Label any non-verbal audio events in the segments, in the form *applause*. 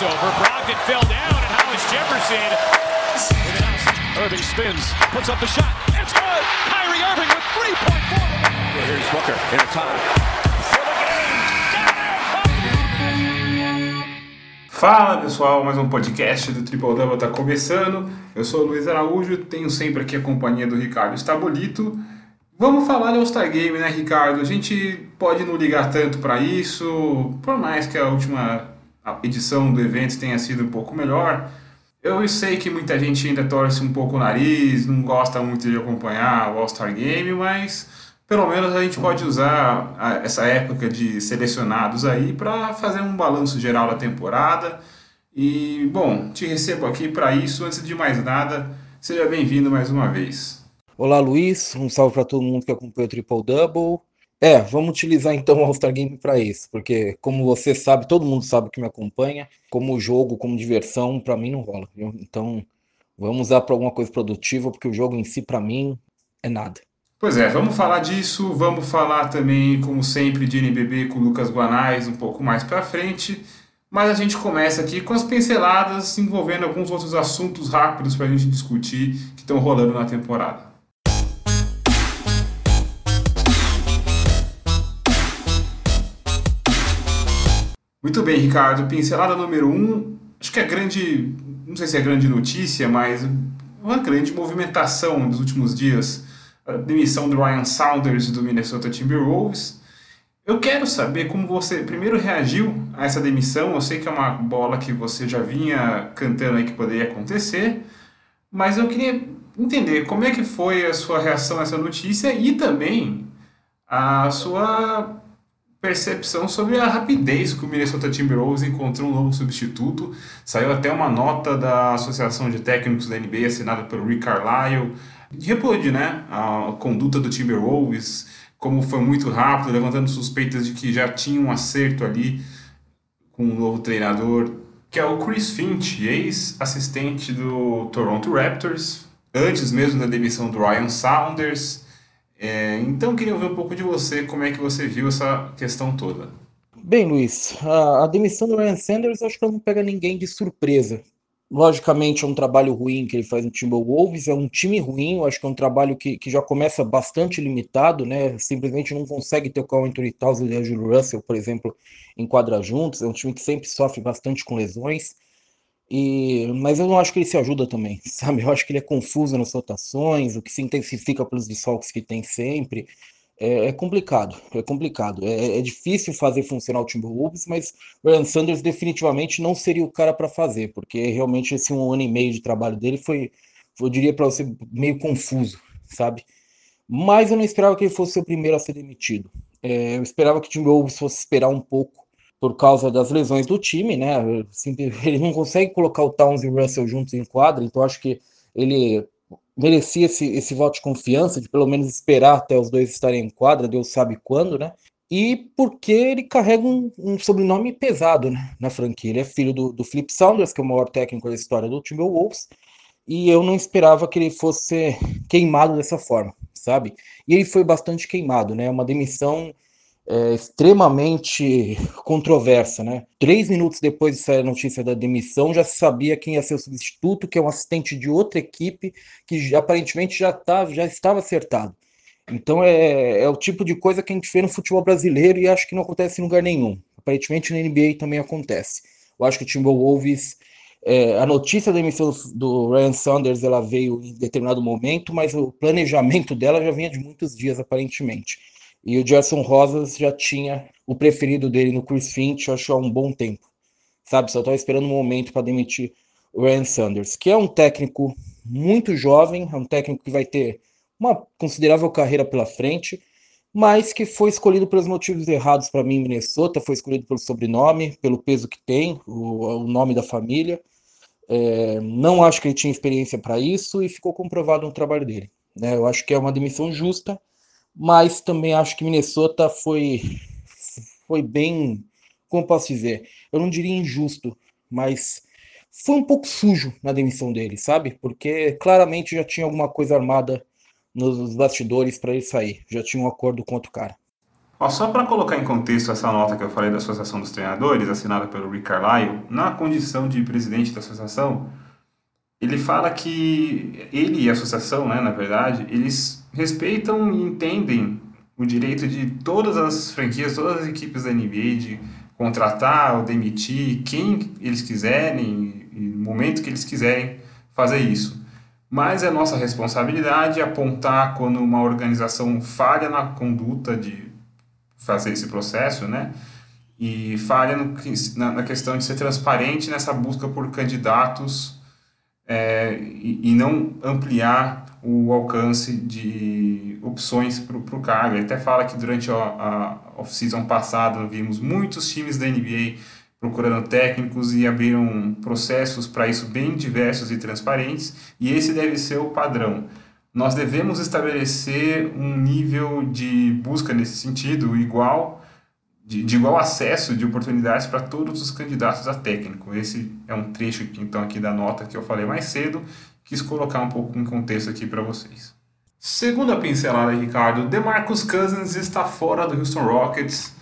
crossover. Brogdon fell down, and Hollis Jefferson. Irving spins, puts up the shot. It's good. Kyrie Irving with 3.4. Here's Booker in a time. Fala pessoal, mais um podcast do Triple Double está começando. Eu sou o Luiz Araújo, tenho sempre aqui a companhia do Ricardo Estabolito. Vamos falar de All-Star Game, né, Ricardo? A gente pode não ligar tanto para isso, por mais que a última edição do evento tenha sido um pouco melhor. Eu sei que muita gente ainda torce um pouco o nariz, não gosta muito de acompanhar o All-Star Game, mas pelo menos a gente pode usar essa época de selecionados aí para fazer um balanço geral da temporada. E, bom, te recebo aqui para isso. Antes de mais nada, seja bem-vindo mais uma vez. Olá, Luiz. Um salve para todo mundo que acompanha o Triple Double. É, vamos utilizar então o All-Star Game para isso, porque como você sabe, todo mundo sabe que me acompanha, como jogo, como diversão, para mim não rola. Viu? Então, vamos usar para alguma coisa produtiva, porque o jogo em si, para mim, é nada. Pois é, vamos falar disso, vamos falar também, como sempre, de NBB com o Lucas Guanais um pouco mais para frente, mas a gente começa aqui com as pinceladas envolvendo alguns outros assuntos rápidos para a gente discutir que estão rolando na temporada. Muito bem, Ricardo. Pincelada número um, acho que é grande, não sei se é grande notícia, mas uma grande movimentação nos últimos dias a demissão do Ryan Saunders do Minnesota Timberwolves. Eu quero saber como você primeiro reagiu a essa demissão. Eu sei que é uma bola que você já vinha cantando aí que poderia acontecer, mas eu queria entender como é que foi a sua reação a essa notícia e também a sua percepção sobre a rapidez que o Minnesota Timberwolves encontrou um novo substituto. Saiu até uma nota da Associação de Técnicos da NBA assinada pelo Rick Carlisle repôde né, a conduta do Timberwolves, como foi muito rápido, levantando suspeitas de que já tinha um acerto ali com um novo treinador, que é o Chris Finch, ex-assistente do Toronto Raptors, antes mesmo da demissão do Ryan Saunders. É, então, queria ouvir um pouco de você, como é que você viu essa questão toda. Bem, Luiz, a, a demissão do Ryan Sanders acho que não pega ninguém de surpresa, Logicamente é um trabalho ruim que ele faz no Timberwolves, é um time ruim, acho que é um trabalho que, que já começa bastante limitado, né? Simplesmente não consegue ter o Carl Anthony Towns e o Russell, por exemplo, em quadra juntos. É um time que sempre sofre bastante com lesões. E, mas eu não acho que ele se ajuda também, *laughs* sabe? Eu acho que ele é confuso nas rotações, o que se intensifica pelos desfalques que tem sempre é, é complicado, é complicado. É, é, difícil fazer funcionar o Timberwolves, mas o Ryan Sanders definitivamente não seria o cara para fazer, porque realmente esse um ano e meio de trabalho dele foi, eu diria para você, meio confuso, sabe? Mas eu não esperava que ele fosse o primeiro a ser demitido. É, eu esperava que o Timberwolves fosse esperar um pouco por causa das lesões do time, né? Ele não consegue colocar o Towns e o Russell juntos em quadra, então acho que ele merecia esse, esse voto de confiança, de pelo menos esperar até os dois estarem em quadra, Deus sabe quando, né? E porque ele carrega um, um sobrenome pesado né, na franquia. Ele é filho do, do Flip Saunders, que é o maior técnico da história do Timberwolves, e eu não esperava que ele fosse queimado dessa forma, sabe? E ele foi bastante queimado, né? Uma demissão é, extremamente controversa, né? Três minutos depois de sair a notícia da demissão, já se sabia quem ia ser o substituto, que é um assistente de outra equipe que aparentemente já, tá, já estava acertado. Então é, é o tipo de coisa que a gente vê no futebol brasileiro e acho que não acontece em lugar nenhum. Aparentemente na NBA também acontece. Eu acho que o Timberwolves, é, a notícia da demissão do Ryan Saunders ela veio em determinado momento, mas o planejamento dela já vinha de muitos dias aparentemente. E o Gerson Rosas já tinha o preferido dele no Chris Finch, eu acho há um bom tempo. Sabe, só estava esperando um momento para demitir o Ryan Sanders, que é um técnico muito jovem, é um técnico que vai ter uma considerável carreira pela frente, mas que foi escolhido pelos motivos errados para mim em Minnesota, foi escolhido pelo sobrenome, pelo peso que tem, o, o nome da família. É, não acho que ele tinha experiência para isso e ficou comprovado no trabalho dele. Né? Eu acho que é uma demissão justa, mas também acho que Minnesota foi, foi bem, como posso dizer, eu não diria injusto, mas foi um pouco sujo na demissão dele, sabe? Porque claramente já tinha alguma coisa armada nos bastidores para ele sair, já tinha um acordo com outro cara. Ó, só para colocar em contexto essa nota que eu falei da Associação dos Treinadores, assinada pelo Rick Carlisle, na condição de presidente da associação, ele fala que ele e a associação, né, na verdade, eles respeitam e entendem o direito de todas as franquias, todas as equipes da NBA de contratar ou demitir quem eles quiserem e no momento que eles quiserem fazer isso. Mas é nossa responsabilidade apontar quando uma organização falha na conduta de fazer esse processo, né? E falha no, na, na, questão de ser transparente nessa busca por candidatos é, e, e, não ampliar o alcance de opções para o cargo. Ele até fala que durante a, a off-season passada vimos muitos times da NBA procurando técnicos e abriram processos para isso bem diversos e transparentes, e esse deve ser o padrão nós devemos estabelecer um nível de busca nesse sentido igual, de, de igual acesso de oportunidades para todos os candidatos a técnico. Esse é um trecho então aqui da nota que eu falei mais cedo, quis colocar um pouco em contexto aqui para vocês. Segundo a pincelada, Ricardo, DeMarcus Cousins está fora do Houston Rockets.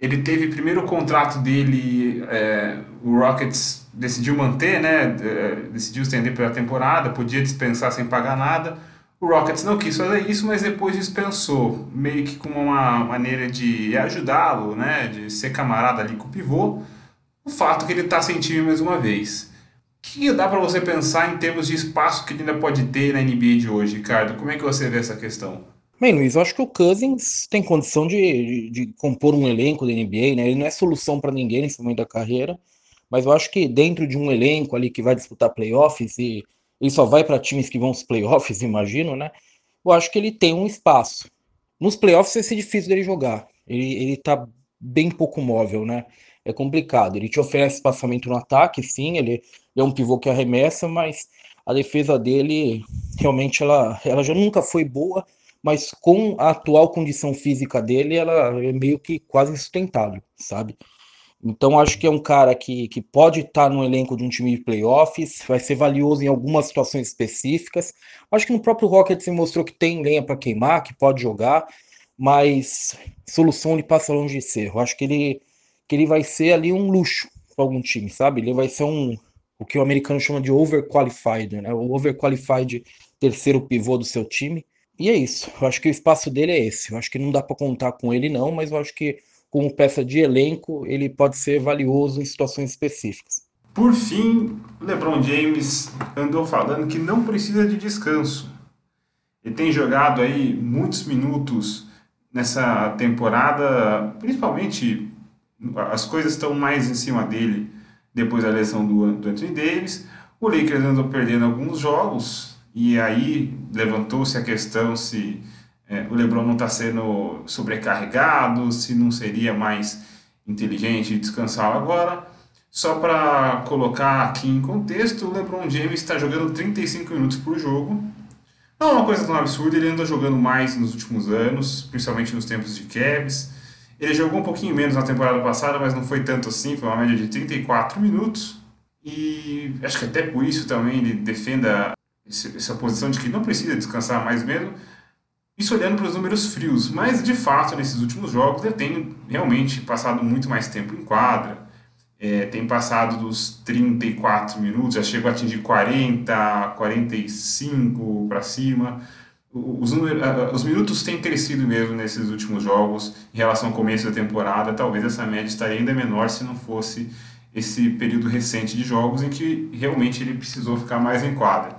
Ele teve primeiro o contrato dele, é, o Rockets decidiu manter, né? É, decidiu estender pela temporada, podia dispensar sem pagar nada o Rockets não quis fazer isso, mas depois dispensou, meio que como uma maneira de ajudá-lo, né, de ser camarada ali com o pivô, o fato que ele está sem time mais uma vez. Que dá para você pensar em termos de espaço que ele ainda pode ter na NBA de hoje, Ricardo? Como é que você vê essa questão? Bem, Luiz, eu acho que o Cousins tem condição de, de, de compor um elenco da NBA, né? Ele não é solução para ninguém nesse momento da carreira, mas eu acho que dentro de um elenco ali que vai disputar playoffs e ele só vai para times que vão aos playoffs, *laughs* imagino, né? Eu acho que ele tem um espaço. Nos playoffs vai ser difícil dele jogar. Ele, ele tá bem pouco móvel, né? É complicado. Ele te oferece espaçamento no ataque, sim, ele, é um pivô que arremessa, mas a defesa dele realmente ela, ela já nunca foi boa, mas com a atual condição física dele, ela é meio que quase insustentável, sabe? Então acho que é um cara que, que pode estar no elenco de um time de playoffs, vai ser valioso em algumas situações específicas. Acho que no próprio Rockets mostrou que tem lenha para queimar, que pode jogar, mas solução ele passa longe de ser. Eu acho que ele, que ele vai ser ali um luxo para algum time, sabe? Ele vai ser um o que o americano chama de overqualified, né? O overqualified terceiro pivô do seu time. E é isso. Eu acho que o espaço dele é esse. Eu acho que não dá para contar com ele não, mas eu acho que como peça de elenco, ele pode ser valioso em situações específicas. Por fim, LeBron James andou falando que não precisa de descanso. Ele tem jogado aí muitos minutos nessa temporada, principalmente as coisas estão mais em cima dele depois da lesão do, do Anthony Davis. O Lakers andou perdendo alguns jogos e aí levantou-se a questão se é, o LeBron não está sendo sobrecarregado, se não seria mais inteligente descansar agora. Só para colocar aqui em contexto, o LeBron James está jogando 35 minutos por jogo. Não é uma coisa tão absurda, ele anda jogando mais nos últimos anos, principalmente nos tempos de Cavs. Ele jogou um pouquinho menos na temporada passada, mas não foi tanto assim, foi uma média de 34 minutos. E acho que até por isso também ele defenda essa posição de que não precisa descansar mais mesmo isso olhando para os números frios, mas de fato nesses últimos jogos ele tem realmente passado muito mais tempo em quadra, é, tem passado dos 34 minutos, já chegou a atingir 40, 45 para cima. Os, os, minutos têm crescido mesmo nesses últimos jogos em relação ao começo da temporada. Talvez essa média estaria ainda menor se não fosse esse período recente de jogos em que realmente ele precisou ficar mais em quadra.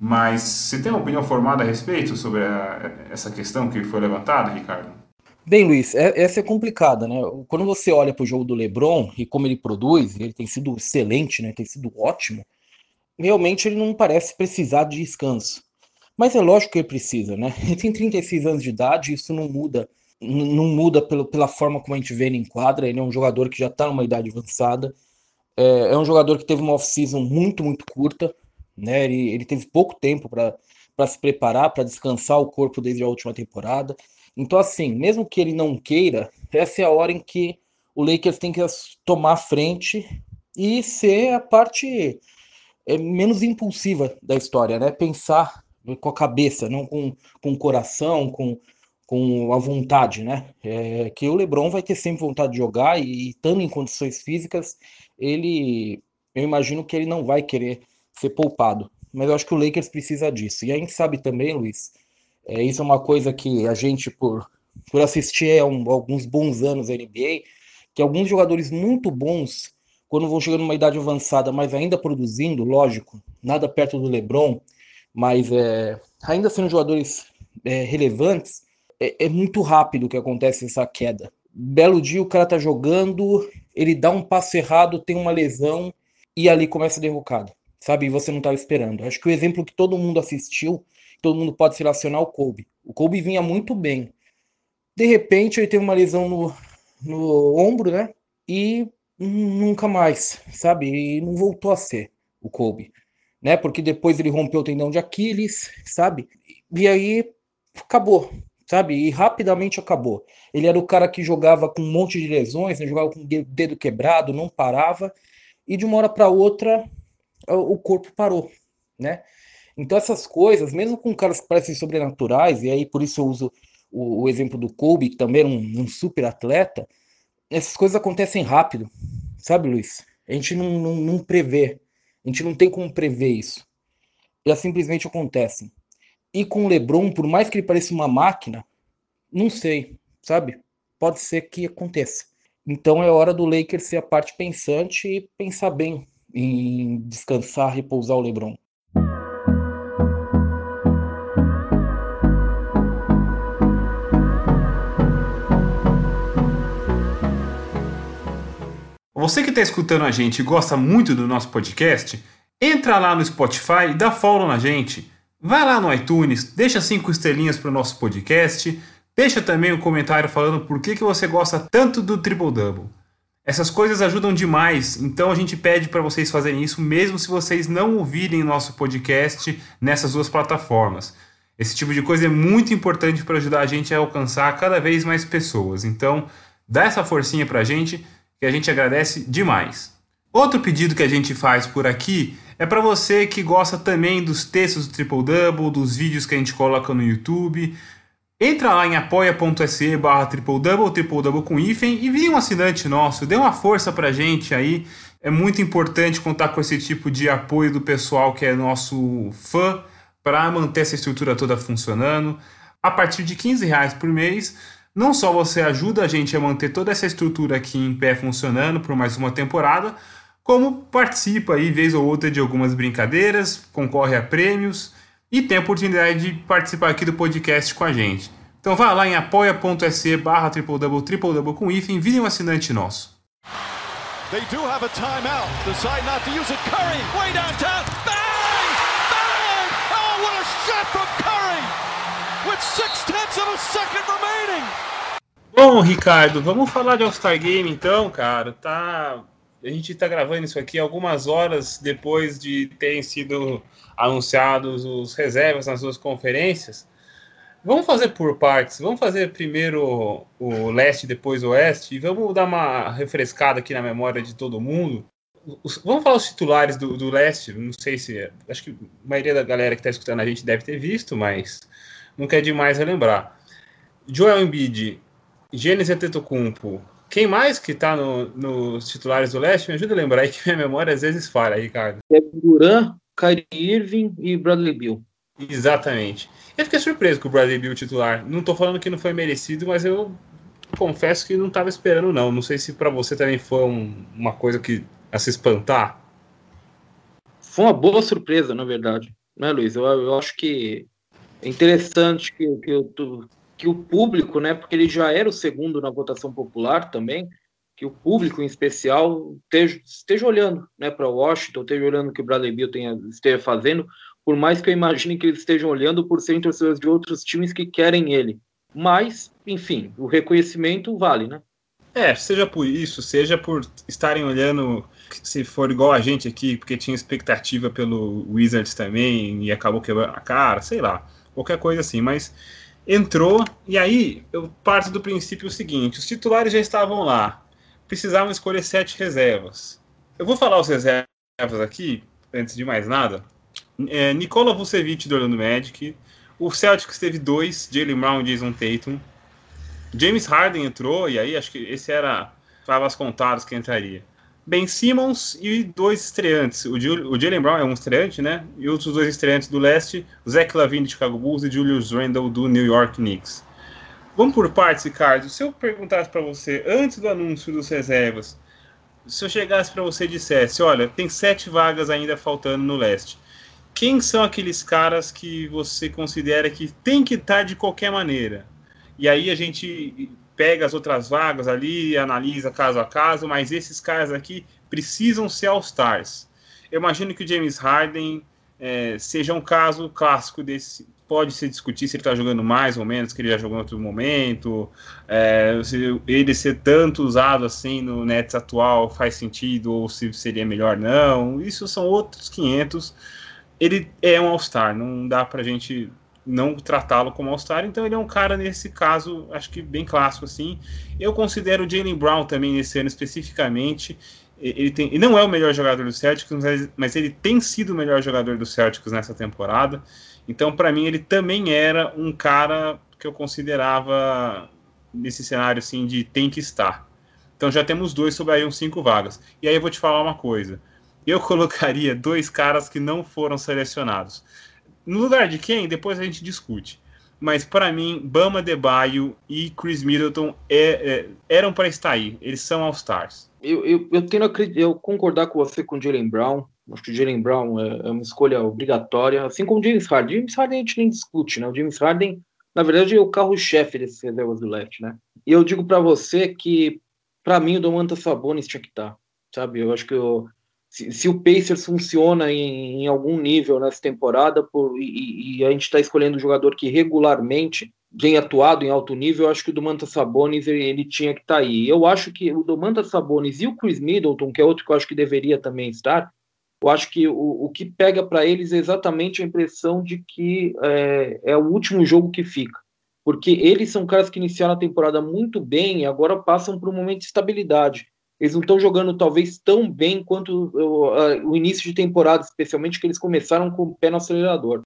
Mas você tem uma opinião formada a respeito sobre a, essa questão que foi levantada, Ricardo? Bem, Luiz, é, essa é complicada, né? Quando você olha para o jogo do LeBron e como ele produz, ele tem sido excelente, né? Tem sido ótimo. Realmente ele não parece precisar de descanso. Mas é lógico que ele precisa, né? Ele tem 36 anos de idade, isso não muda, não muda pelo, pela forma como a gente vê ele em quadra. Ele é um jogador que já está numa idade avançada. É, é um jogador que teve uma off-season muito, muito curta né? Ele, ele teve pouco tempo para se preparar, para descansar o corpo desde a última temporada. Então, assim, mesmo que ele não queira, essa é a hora em que o Lakers tem que tomar frente e ser a parte é, menos impulsiva da história, né? Pensar com a cabeça, não com, com o coração, com, com a vontade, né? É, que o LeBron vai ter sempre vontade de jogar e, estando em condições físicas, ele, eu imagino que ele não vai querer ser poupado. Mas eu acho que o Lakers precisa disso. E a gente sabe também, Luiz, é, isso é uma coisa que a gente, por, por assistir um, alguns bons anos a NBA, que alguns jogadores muito bons, quando vão chegando numa idade avançada, mas ainda produzindo, lógico, nada perto do LeBron, mas é, ainda sendo jogadores é, relevantes, é, é muito rápido que acontece essa queda. Belo dia o cara tá jogando, ele dá um passo errado, tem uma lesão e ali começa a derrocada, sabe? E você não estava esperando. Acho que o exemplo que todo mundo assistiu, todo mundo pode se relacionar ao Kobe. O Kobe vinha muito bem. De repente ele teve uma lesão no, no ombro, né? E nunca mais, sabe? E não voltou a ser o Kobe, né? Porque depois ele rompeu o tendão de Aquiles, sabe? E aí acabou sabe? E rapidamente acabou. Ele era o cara que jogava com um monte de lesões, né? jogava com o dedo quebrado, não parava, e de uma hora para outra o corpo parou, né? Então essas coisas, mesmo com caras que parecem sobrenaturais, e aí por isso eu uso o, o exemplo do Kobe, que também era um, um, super atleta, essas coisas acontecem rápido, sabe, Luiz? A gente não, não, não prevê, a gente não tem como prever isso. Elas simplesmente acontecem. E com o LeBron, por mais que ele pareça uma máquina, não sei, sabe? Pode ser que aconteça. Então é hora do Lakers ser a parte pensante e pensar bem em descansar, repousar o LeBron. Você que está escutando a gente e gosta muito do nosso podcast, entra lá no Spotify e dá follow na gente. Vai lá no iTunes, deixa cinco estrelinhas para o nosso podcast, deixa também um comentário falando por que, que você gosta tanto do Triple Double. Essas coisas ajudam demais, então a gente pede para vocês fazerem isso mesmo se vocês não ouvirem nosso podcast nessas duas plataformas. Esse tipo de coisa é muito importante para ajudar a gente a alcançar cada vez mais pessoas. Então, dá essa forcinha para a gente, que a gente agradece demais. Outro pedido que a gente faz por aqui é para você que gosta também dos textos do Triple Double, dos vídeos que a gente coloca no YouTube. Entra lá em apoia.se barra Triple Double, Triple Double com hífen e vire um assinante nosso. Dê uma força pra gente aí. É muito importante contar com esse tipo de apoio do pessoal que é nosso fã para manter essa estrutura toda funcionando. A partir de 15 reais por mês, não só você ajuda a gente a manter toda essa estrutura aqui em pé funcionando por mais uma temporada, como participa aí vez ou outra de algumas brincadeiras, concorre a prêmios e tem a oportunidade de participar aqui do podcast com a gente. Então vá lá em apoia.se barra triple double triple double com hífen, vire um assinante nosso. They do have a timeout. Decide not to use it. Curry, way downtown. Bang! Bang! Oh, what a shot from Bom, Ricardo, vamos falar de All-Star Game então, cara. Tá a gente está gravando isso aqui algumas horas depois de terem sido anunciados os reservas nas duas conferências. Vamos fazer por partes. Vamos fazer primeiro o leste, depois o oeste, e vamos dar uma refrescada aqui na memória de todo mundo. vamos falar os titulares do, do leste. Não sei se. Acho que a maioria da galera que está escutando a gente deve ter visto, mas não quer demais relembrar. Joel Embiid, Gênesis Antetokounmpo, quem mais que tá no, nos titulares do leste? Me ajuda a lembrar aí que minha memória às vezes falha, Ricardo. Kevin Durant, Kyrie Irving e Bradley Bill. Exatamente. Eu fiquei surpreso com o Bradley Bill titular. Não tô falando que não foi merecido, mas eu confesso que não tava esperando não. Não sei se para você também foi um, uma coisa que a se espantar. Foi uma boa surpresa, na verdade. Né, Luiz? Eu, eu acho que é interessante que, que eu que o público, né, porque ele já era o segundo na votação popular também, que o público em especial esteja, esteja olhando né, para Washington, esteja olhando o que o Bradley Bill tenha, esteja fazendo, por mais que eu imagine que eles estejam olhando por serem torcedores de outros times que querem ele. Mas, enfim, o reconhecimento vale, né? É, seja por isso, seja por estarem olhando, se for igual a gente aqui, porque tinha expectativa pelo Wizards também e acabou quebrando a cara, sei lá, qualquer coisa assim, mas entrou, e aí eu parto do princípio seguinte: os titulares já estavam lá, precisavam escolher sete reservas. Eu vou falar os reservas aqui, antes de mais nada. É, Nikola Vucevic do Orlando Magic, O Celtics teve dois, Jalen Brown e Jason Tatum. James Harden entrou, e aí acho que esse era as contadas que entraria. Ben Simmons e dois estreantes. O, o Jalen Brown é um estreante, né? E outros dois estreantes do leste, Zach Lavine de Chicago Bulls e Julius Randle do New York Knicks. Vamos por partes, Ricardo. Se eu perguntasse para você, antes do anúncio dos reservas, se eu chegasse para você e dissesse, olha, tem sete vagas ainda faltando no leste, quem são aqueles caras que você considera que tem que estar tá de qualquer maneira? E aí a gente pega as outras vagas ali, analisa caso a caso, mas esses caras aqui precisam ser All-Stars. Eu imagino que o James Harden é, seja um caso clássico desse. Pode se discutir se ele está jogando mais ou menos, que ele já jogou em outro momento, é, se ele ser tanto usado assim no Nets atual faz sentido ou se seria melhor não. Isso são outros 500. Ele é um All-Star, não dá para a gente não tratá-lo como All-Star, então ele é um cara nesse caso, acho que bem clássico assim. Eu considero o Jalen Brown também nesse ano especificamente. Ele, tem, ele não é o melhor jogador do Celtics, mas ele tem sido o melhor jogador do Celtics nessa temporada. Então, para mim, ele também era um cara que eu considerava nesse cenário assim de tem que estar. Então já temos dois sobrariam cinco vagas. E aí eu vou te falar uma coisa. Eu *laughs* colocaria dois caras que não foram selecionados. No lugar de quem? Depois a gente discute. Mas para mim, Bama Debaio e Chris Middleton é, é, eram para estar aí. Eles são All-Stars. Eu, eu, eu a eu concordar com você com o Jalen Brown. Acho que o Jalen Brown é, é, uma escolha obrigatória, assim como o James Harden. James Harden a gente nem discute, né? O James Harden, na verdade, é o carro-chefe desses reservas do left, né? E eu digo para você que, para mim, o Domantas Sabonis tinha que estar, tá, sabe? Eu acho que eu, se, se, o Pacers funciona em, em, algum nível nessa temporada por, e, e a gente está escolhendo um jogador que regularmente tem atuado em alto nível, eu acho que o Domantas Sabonis ele, ele tinha que estar tá aí. Eu acho que o Domantas Sabonis e o Chris Middleton, que é outro que eu acho que deveria também estar, eu acho que o, o que pega para eles é exatamente a impressão de que é, é o último jogo que fica. Porque eles são caras que iniciaram a temporada muito bem e agora passam por um momento de estabilidade eles não estão jogando talvez tão bem quanto o, início de temporada, especialmente que eles começaram com o pé no acelerador.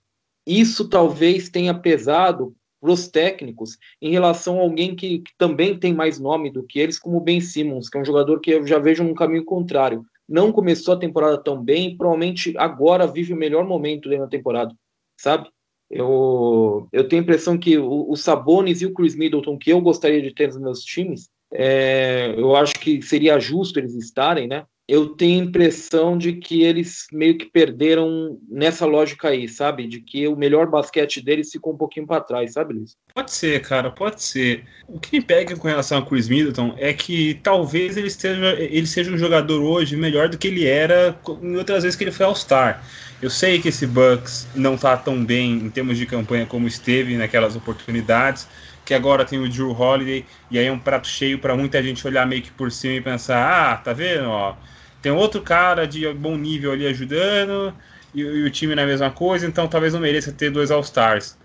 Isso talvez tenha pesado para os técnicos em relação a alguém que, que, também tem mais nome do que eles, como o Ben Simmons, que é um jogador que eu já vejo num caminho contrário. Não começou a temporada tão bem, provavelmente agora vive o melhor momento dentro da temporada, sabe? Eu, eu tenho a impressão que o, o Sabonis e o Chris Middleton, que eu gostaria de ter nos meus times, é, eu acho que seria justo eles estarem, né? Eu tenho a impressão de que eles meio que perderam nessa lógica aí, sabe? De que o melhor basquete deles ficou um pouquinho para trás, sabe, Luiz? Pode ser, cara, pode ser. O que me pega com relação a Chris Middleton é que talvez ele, esteja, ele seja um jogador hoje melhor do que ele era em outras vezes que ele foi All-Star. Eu sei que esse Bucks não tá tão bem em termos de campanha como esteve naquelas oportunidades, que agora tem o Drew Holiday, e aí é um prato cheio para muita gente olhar meio que por cima e pensar: ah, tá vendo? Ó, tem outro cara de bom nível ali ajudando, e, e o time não é mesma coisa, então talvez não mereça ter dois All-Stars.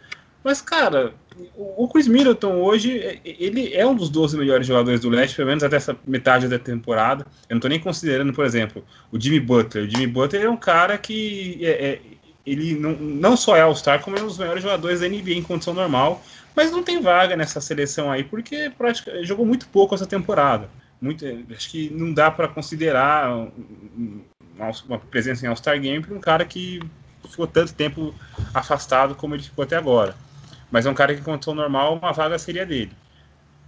Mas, cara, o Chris Middleton hoje, ele é um dos 12 melhores jogadores do leste, pelo menos até essa metade da temporada. Eu não estou nem considerando, por exemplo, o Jimmy Butler. O Jimmy Butler é um cara que é, é, ele não, não só é All-Star, como é um dos melhores jogadores da NBA em condição normal. Mas não tem vaga nessa seleção aí, porque praticamente, jogou muito pouco essa temporada. Muito, acho que não dá para considerar uma presença em All-Star Game para um cara que ficou tanto tempo afastado como ele ficou até agora. Mas é um cara que, em condição normal, uma vaga seria dele.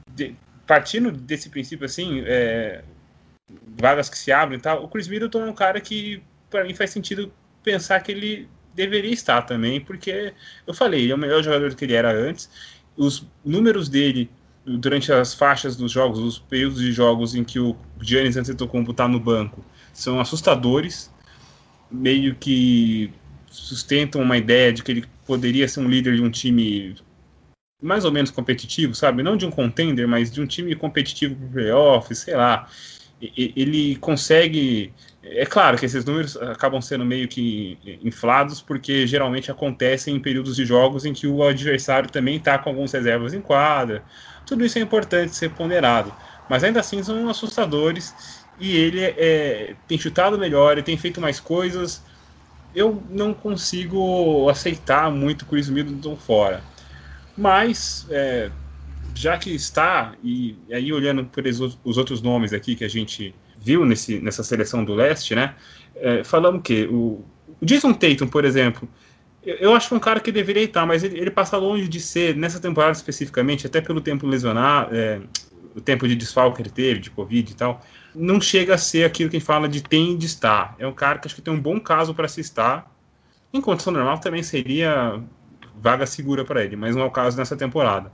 De, partindo desse princípio, assim, é, vagas que se abrem e tal, o Chris Middleton é um cara que, para mim, faz sentido pensar que ele deveria estar também, porque eu falei, ele é o melhor jogador do que ele era antes os números dele durante as faixas dos jogos, os períodos de jogos em que o Giannis Antetokounmpo está no banco, são assustadores, meio que sustentam uma ideia de que ele poderia ser um líder de um time mais ou menos competitivo, sabe? Não de um contender, mas de um time competitivo para playoffs, sei lá. Ele consegue é claro que esses números acabam sendo meio que inflados, porque geralmente acontecem em períodos de jogos em que o adversário também está com algumas reservas em quadra. Tudo isso é importante ser ponderado, mas ainda assim são assustadores e ele é, tem chutado melhor, ele tem feito mais coisas eu não consigo aceitar muito Chris Middleton fora. Mas, é, já que está, e, aí olhando por os outros nomes aqui que a gente viu nesse, nessa seleção do leste, né? É, falando que o, o Jason Tatum, por exemplo, eu, eu acho é um cara que deveria estar, mas ele, ele, passa longe de ser, nessa temporada especificamente, até pelo tempo lesionar, é, o tempo de desfalque que ele teve, de Covid e tal, não chega a ser aquilo que a gente fala de tem de estar. É um cara que acho que tem um bom caso para se estar. Em condição normal também seria vaga segura para ele, mas não é o caso nessa temporada.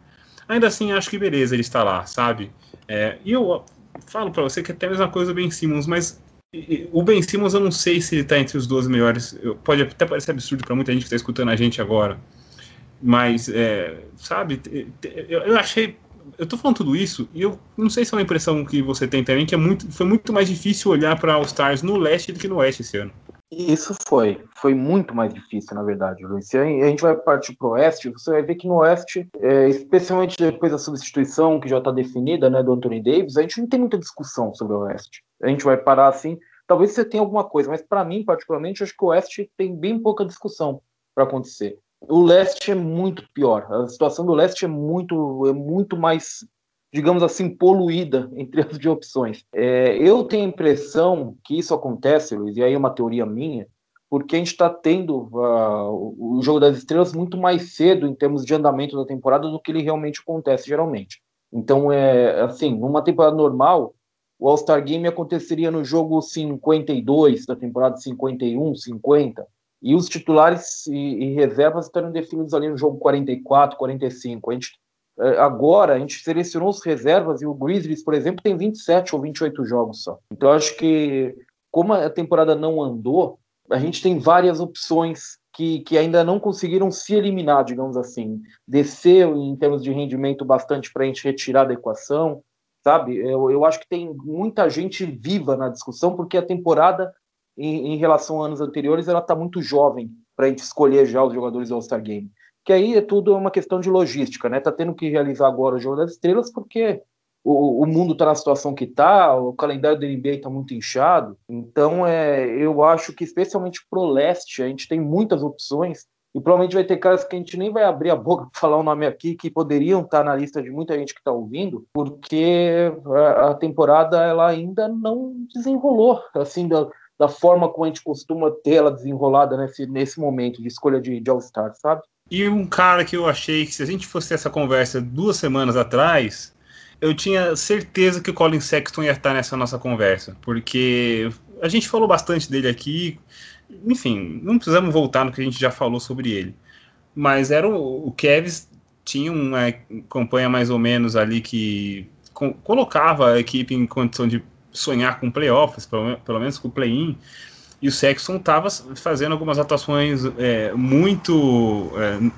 Ainda assim, acho que beleza ele está lá, sabe? É, e eu falo para você que é até a mesma coisa o Ben Simmons, mas o Ben Simmons eu não sei se ele está entre os 12 melhores. Pode até parecer absurdo para muita gente que está escutando a gente agora, mas, é, sabe, eu achei eu tô falando tudo isso e eu não sei se é uma impressão que você tem também, que é muito, foi muito mais difícil olhar para All Stars no leste do que no oeste esse ano. Isso foi, foi muito mais difícil, na verdade, Luiz. A gente vai partir para o oeste, você vai ver que no oeste, é, especialmente depois da substituição que já está definida, né, do Anthony Davis, a gente não tem muita discussão sobre o oeste. A gente vai parar assim, talvez você tenha alguma coisa, mas para mim, particularmente, acho que o oeste tem bem pouca discussão para acontecer. O leste é muito pior. A situação do leste é muito, é muito mais, digamos assim, poluída em termos *laughs* de opções. É, eu tenho a impressão que isso acontece, Luiz, e aí é uma teoria minha, porque a gente está tendo uh, o jogo das estrelas muito mais cedo em termos de andamento da temporada do que ele realmente acontece geralmente. Então, é assim, numa temporada normal, o All-Star Game aconteceria no jogo 52 da temporada 51, 50. E os titulares e, e reservas estão definidos ali no jogo 44, 45. A gente, agora, a gente selecionou os reservas e o Grizzlies, por exemplo, tem 27 ou 28 jogos só. Então, acho que, como a temporada não andou, a gente tem várias opções que, que ainda não conseguiram se eliminar, digamos assim. Desceu em termos de rendimento bastante para a gente retirar da equação, sabe? Eu, eu acho que tem muita gente viva na discussão, porque a temporada em, em relação a anos anteriores, ela está muito jovem para a gente escolher já os jogadores do All-Star Game. Que aí é tudo uma questão de logística, né? Tá tendo que realizar agora o Jogo das Estrelas porque o, o mundo está na situação que está, o calendário da NBA está muito inchado. Então, é, eu acho que, especialmente pro leste, a gente tem muitas opções e provavelmente vai ter caras que a gente nem vai abrir a boca para *laughs* falar o nome aqui, que poderiam estar tá na lista de muita gente que está ouvindo, porque a temporada ela ainda não desenrolou, assim, da, da forma como a gente costuma ter ela desenrolada nesse, nesse momento de escolha de, de All-Star, sabe? E um cara que eu achei que se a gente fosse ter essa conversa duas semanas atrás, eu tinha certeza que o Colin Sexton ia estar nessa nossa conversa, porque a gente falou bastante dele aqui, enfim, não precisamos voltar no que a gente já falou sobre ele. Mas era o, o Kevs tinha uma campanha mais ou menos ali que colocava a equipe em condição de sonhar com playoffs, pelo, pelo menos com o play-in, e o Sexton estava fazendo algumas atuações é, muito é,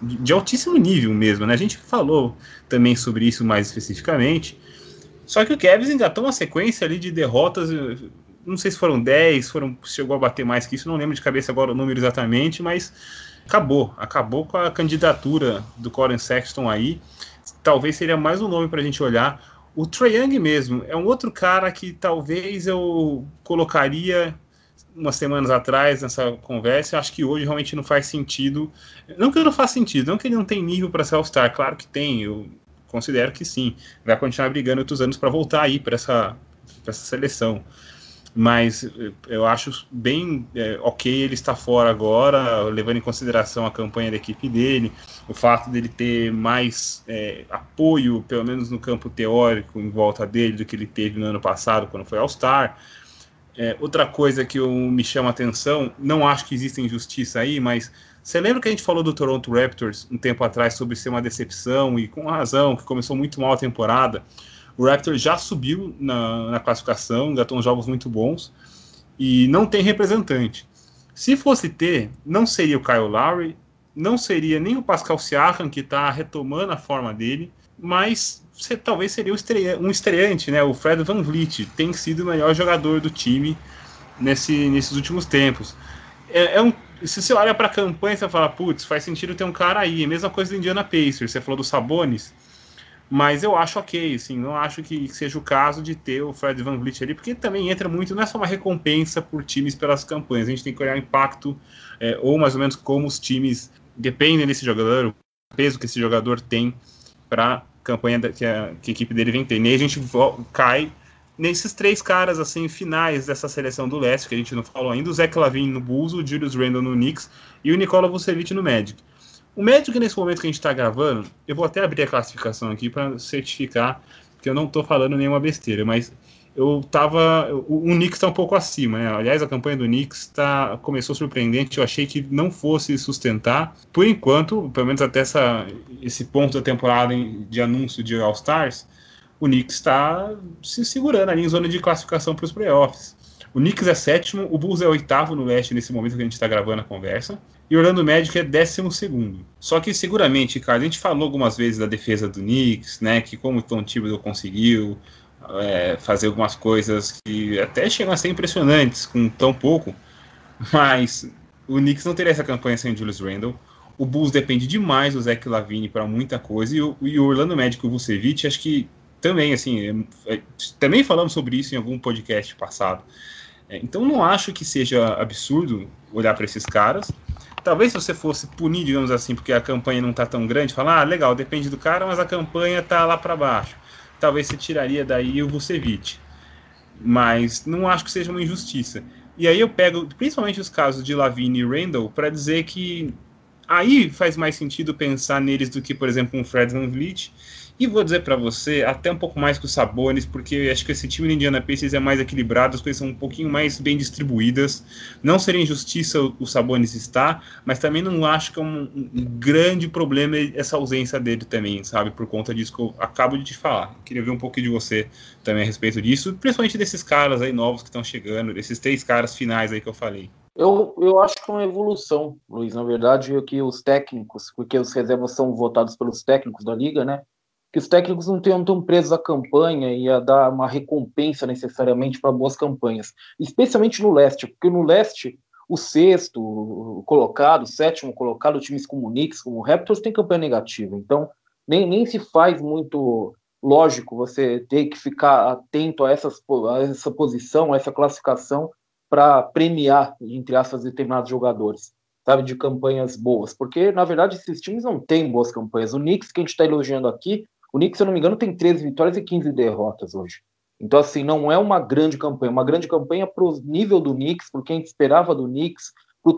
de altíssimo nível mesmo, né? A gente falou também sobre isso mais especificamente. Só que o Kevin engatou uma sequência ali de derrotas, não sei se foram 10, foram, chegou a bater mais que isso, não lembro de cabeça agora o número exatamente, mas acabou, acabou com a candidatura do Colin Sexton aí. Talvez seria mais um nome para a gente olhar. O Trae Young mesmo é um outro cara que talvez eu colocaria umas semanas atrás nessa conversa. Acho que hoje realmente não faz sentido. Não que não faça sentido, não que ele não tem nível para ser All-Star. Claro que tem, eu considero que sim. Vai continuar brigando outros anos para voltar aí para essa, essa seleção mas eu acho bem é, ok ele estar fora agora, levando em consideração a campanha da equipe dele, o fato dele ter mais é, apoio, pelo menos no campo teórico, em volta dele do que ele teve no ano passado, quando foi All-Star. É, outra coisa que eu, me chama atenção, não acho que exista injustiça aí, mas você lembra que a gente falou do Toronto Raptors um tempo atrás sobre ser uma decepção e com razão, que começou muito mal a temporada? O Raptor já subiu na, na classificação, engatou uns jogos muito bons e não tem representante. Se fosse ter, não seria o Kyle Lowry, não seria nem o Pascal Siakam, que está retomando a forma dele, mas talvez seria um estreante, né? O Fred Van Vliet tem sido o melhor jogador do time nesse, nesses últimos tempos. É, é um, se você olha para a campanha, você fala, putz, faz sentido ter um cara aí. Mesma coisa do Indiana Pacers, você falou do Sabonis. Mas eu acho ok, assim, não acho que seja o caso de ter o Fred Van Vliet ali, porque também entra muito, não é só uma recompensa por times pelas campanhas, a gente tem que olhar o impacto, é, ou mais ou menos como os times dependem desse jogador, o peso que esse jogador tem para campanha que a, que a equipe dele vem ter. E a gente cai nesses três caras assim finais dessa seleção do leste, que a gente não falou ainda, o Zé Clavin no Bulls, o Julius Randle no Knicks e o Nikola Vucevic no Magic. O Magic, nesse momento que a gente está gravando, eu vou até abrir a classificação aqui para certificar que eu não estou falando nenhuma besteira, mas eu tava. O, o Knicks está um pouco acima, né? Aliás, a campanha do Knicks tá, começou surpreendente. Eu achei que não fosse sustentar. Por enquanto, pelo menos até essa, esse ponto da temporada de anúncio de All-Stars, o Knicks está se segurando ali em zona de classificação para os playoffs. O Knicks é sétimo, o Bulls é oitavo no leste nesse momento que a gente está gravando a conversa. E o Orlando Magic é décimo segundo. Só que seguramente, cara, a gente falou algumas vezes da defesa do Knicks, né? Que como o Tom Thibodeau conseguiu é, fazer algumas coisas que até chegam a ser impressionantes com tão pouco. Mas o Knicks não teria essa campanha sem o Julius Randle. O Bulls depende demais do Zach Lavine para muita coisa. E o, e o Orlando Magic e o Vucevic, acho que também, assim, é, é, também falamos sobre isso em algum podcast passado. É, então não acho que seja absurdo olhar para esses caras. Talvez se você fosse punir, digamos assim, porque a campanha não está tão grande, falar, ah, legal, depende do cara, mas a campanha está lá para baixo. Talvez você tiraria daí o Vucevic. Mas não acho que seja uma injustiça. E aí eu pego, principalmente os casos de Lavine e Randall, para dizer que aí faz mais sentido pensar neles do que, por exemplo, um Fred Van Vliet e vou dizer para você, até um pouco mais que os Sabonis, porque acho que esse time do Indiana Pacers é mais equilibrado, as coisas são um pouquinho mais bem distribuídas. Não seria injustiça o, Sabonis estar, mas também não acho que é um, um, grande problema essa ausência dele também, sabe? Por conta disso que eu acabo de te falar. Queria ver um pouco de você também a respeito disso, principalmente desses caras aí novos que estão chegando, desses três caras finais aí que eu falei. Eu, eu acho que é uma evolução, Luiz. Na verdade, é que os técnicos, porque os reservas são votados pelos técnicos da liga, né? Que os técnicos não tenham tão presos à campanha e a dar uma recompensa necessariamente para boas campanhas, especialmente no leste, porque no leste o sexto colocado, o sétimo colocado, times como o Knicks, como o Raptors, tem campanha negativa. Então, nem, nem se faz muito lógico você ter que ficar atento a, essas, a essa posição, a essa classificação, para premiar, entre aspas, determinados jogadores, sabe, de campanhas boas. Porque, na verdade, esses times não têm boas campanhas. O Knicks, que a gente está elogiando aqui, o Knicks, se eu não me engano, tem 13 vitórias e 15 derrotas hoje. Então, assim, não é uma grande campanha. Uma grande campanha para o nível do Knicks, por quem esperava do Knicks,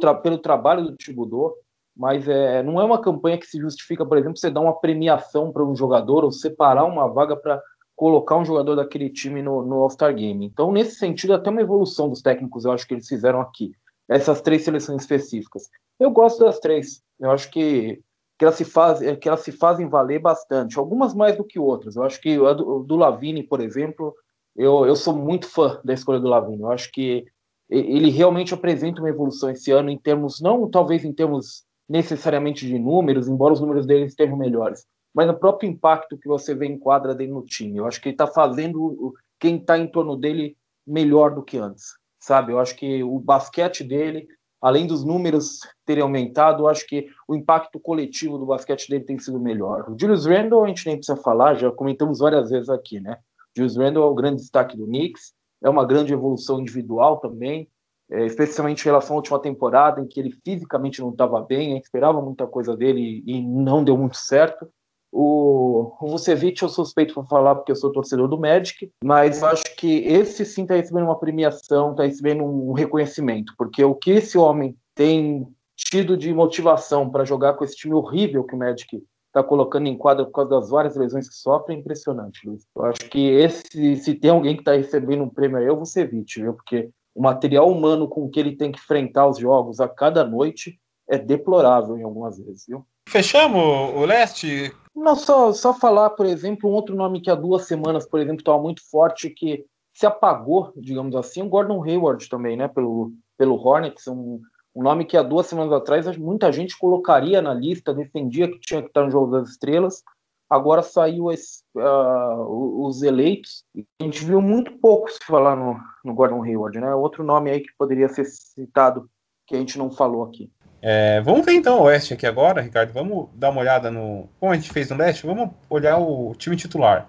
tra pelo trabalho do Thibodeau, mas é, não é uma campanha que se justifica, por exemplo, você dar uma premiação para um jogador ou separar uma vaga para colocar um jogador daquele time no, no All-Star Game. Então, nesse sentido, até uma evolução dos técnicos, eu acho que eles fizeram aqui. Essas três seleções específicas. Eu gosto das três. Eu acho que que elas se fazem que elas se fazem valer bastante, algumas mais do que outras. Eu acho que a do, do Lavini, por exemplo, eu, eu sou muito fã da escolha do Lavini. Eu acho que ele realmente apresenta uma evolução esse ano em termos não talvez em termos necessariamente de números, embora os números dele estejam melhores, mas no próprio impacto que você vê em quadra dele no time. Eu acho que ele está fazendo quem está em torno dele melhor do que antes, sabe? Eu acho que o basquete dele além dos números terem aumentado, acho que o impacto coletivo do basquete dele tem sido melhor. O Julius Randle, a gente nem precisa falar, já comentamos várias vezes aqui, né? O Julius Randle é o grande destaque do Knicks, é uma grande evolução individual também, é, especialmente em relação à última temporada, em que ele fisicamente não estava bem, esperava muita coisa dele e não deu muito certo. O, Vucevic eu suspeito para falar porque eu sou torcedor do Magic, mas acho que esse sim está recebendo uma premiação, está recebendo um reconhecimento, porque o que esse homem tem tido de motivação para jogar com esse time horrível que o Magic está colocando em quadra por causa das várias lesões que sofre é impressionante, Luiz. Eu acho que esse, se tem alguém que está recebendo um prêmio aí, é o Vucevic, viu? Porque o material humano com que ele tem que enfrentar os jogos a cada noite é deplorável em algumas vezes, viu? Fechamos o leste? Não, só, só falar, por exemplo, um outro nome que há duas semanas, por exemplo, estava muito forte, que se apagou, digamos assim, o Gordon Hayward também, né, pelo, pelo Hornets, um, um nome que há duas semanas atrás muita gente colocaria na lista, defendia que tinha que estar no Jogo das Estrelas, agora saiu esse, uh, os eleitos, a gente viu muito pouco se falar no, no Gordon Hayward, né, outro nome aí que poderia ser citado, que a gente não falou aqui. É, vamos ver então o Oeste aqui agora, Ricardo. Vamos dar uma olhada no. Como a gente fez no Leste, vamos olhar o time titular.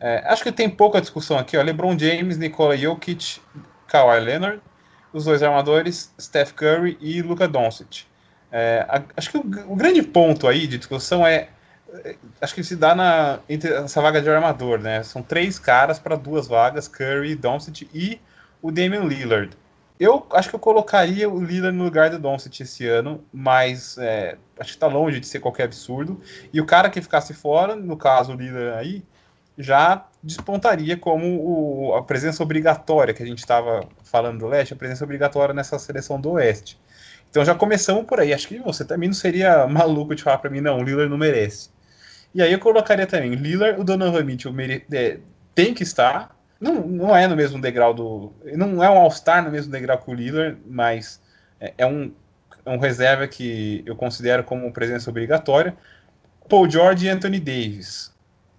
É, acho que tem pouca discussão aqui. Ó. LeBron James, Nikola Jokic, Kawhi Leonard, os dois armadores, Steph Curry e Luka Doncic. É, a, acho que o, o, grande ponto aí de discussão é, é acho que se dá na entre essa vaga de armador, né? São três caras para duas vagas, Curry, Doncic e o Damian Lillard. Eu acho que eu colocaria o Lillard no lugar do Doncic esse ano, mas é, acho que está longe de ser qualquer absurdo. E o cara que ficasse fora, no caso o Lillard aí, já despontaria como o, a presença obrigatória que a gente estava falando do leste, a presença obrigatória nessa seleção do oeste. Então já começamos por aí. Acho que você também não seria *laughs* maluco de falar para mim, não, o Lillard não merece. E aí eu colocaria também Lillard, o Donovan Mitchell mere... é, tem que estar, não, não é no mesmo degrau do. Não é um All-Star no mesmo degrau que o Lillard, mas é, é um, é um reserva que eu considero como presença obrigatória. Paul George e Anthony Davis.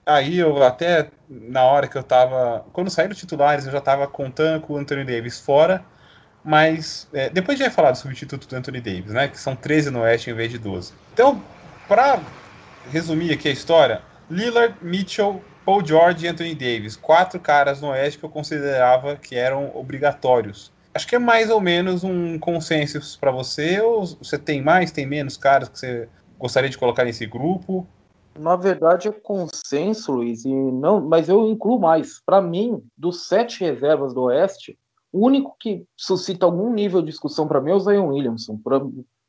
Aí eu até, na hora que eu tava. Quando saíram titulares, eu já tava contando com o Anthony Davis fora. Mas é, depois a gente vai falar do substituto do Anthony Davis, né? Que são 13 no Oeste em vez de 12. Então, para resumir aqui a história, Lillard, Mitchell, Paul George e Anthony Davis, quatro caras no Oeste que eu considerava que eram obrigatórios. Acho que é mais ou menos um consenso para você, ou você tem mais, tem menos caras que você gostaria de colocar nesse grupo? Na verdade é consenso, Luiz, e não, mas eu incluo mais. Para mim, dos sete reservas do Oeste, o único que suscita algum nível de discussão para mim é o Zion Williamson. Pra,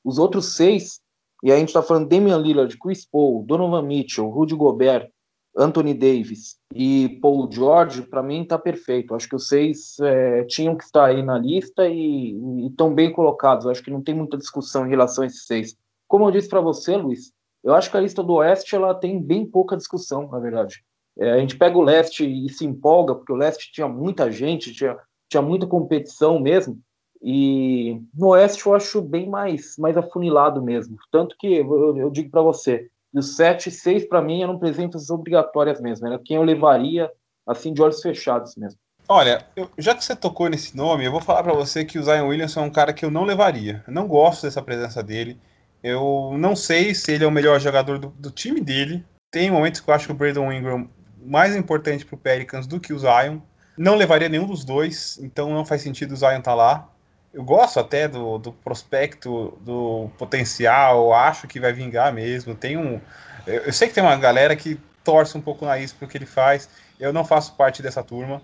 os outros seis, e a gente está falando Damian Lillard, Chris Paul, Donovan Mitchell, Rudy Gobert, Anthony Davis e Paul George, para mim está perfeito. Acho que os seis é, tinham que estar aí na lista e estão bem colocados. Acho que não tem muita discussão em relação a esses seis. Como eu disse para você, Luiz, eu acho que a lista do Oeste ela tem bem pouca discussão, na verdade. É, a gente pega o Leste e se empolga, porque o Leste tinha muita gente, tinha, tinha muita competição mesmo. E no Oeste eu acho bem mais, mais afunilado mesmo. Tanto que eu, eu digo para você, dos sete, seis para mim eram presenças obrigatórias mesmo. Era quem eu levaria assim de olhos fechados mesmo. Olha, eu, já que você tocou nesse nome, eu vou falar para você que o Zion Williamson é um cara que eu não levaria. Eu não gosto dessa presença dele. Eu não sei se ele é o melhor jogador do, do time dele. Tem momentos que eu acho que o Brandon Ingram mais importante para o Pelicans do que o Zion. Não levaria nenhum dos dois, então não faz sentido o Zion estar tá lá eu gosto até do, do prospecto, do potencial, acho que vai vingar mesmo. Tem um, eu, eu sei que tem uma galera que torce um pouco o nariz pro que ele faz. Eu não faço parte dessa turma.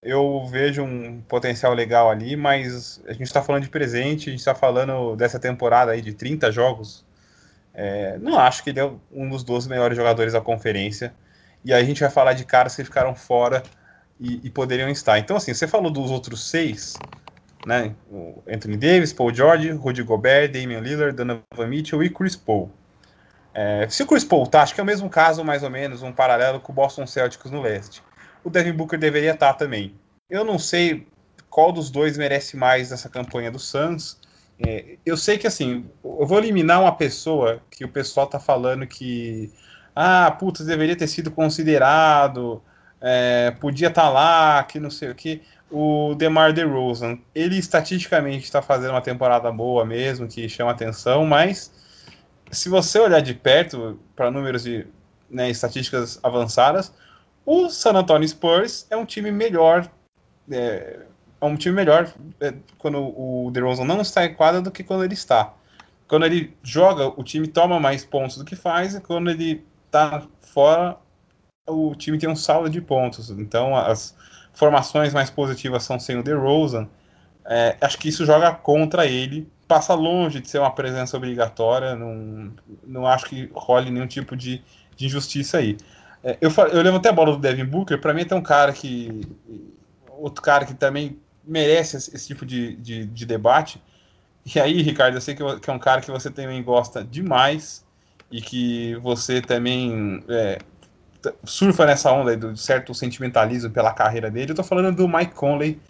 Eu vejo um potencial legal ali, mas a gente está falando de presente, a gente está falando dessa temporada aí de 30 jogos. É, não acho que ele é um dos 12 melhores jogadores da conferência. E aí a gente vai falar de caras que ficaram fora e, e poderiam estar. Então, assim, você falou dos outros seis né? O Anthony Davis, Paul George, Rudy Gobert, Damian Lillard, Donovan Mitchell e Chris Paul. É, se o Chris Paul tá, acho que é o mesmo caso, mais ou menos, um paralelo com o Boston Celtics no leste. O Devin Booker deveria estar tá também. Eu não sei qual dos dois merece mais essa campanha do Suns. É, eu sei que assim, eu vou eliminar uma pessoa que o pessoal tá falando que ah, putz, deveria ter sido considerado, é, podia estar tá lá, que não sei o que o DeMar DeRozan, ele estatisticamente está fazendo uma temporada boa mesmo, que chama atenção, mas se você olhar de perto para números de né, estatísticas avançadas, o San Antonio Spurs é um time melhor, é, é um time melhor é, quando o DeRozan não está em quadra do que quando ele está. Quando ele joga, o time toma mais pontos do que faz, e quando ele está fora, o time tem um saldo de pontos. Então, as, formações mais positivas são sem o DeRozan, é, acho que isso joga contra ele. Passa longe de ser uma presença obrigatória, não, não acho que role nenhum tipo de, de injustiça aí. É, eu, eu levantei a bola do Devin Booker, para mim é um cara que. Outro cara que também merece esse, esse tipo de, de, de, debate. E aí, Ricardo, eu sei que, que, é um cara que você também gosta demais e que você também é, surfa nessa onda do certo sentimentalismo pela carreira dele. Eu tô falando do Mike Conley.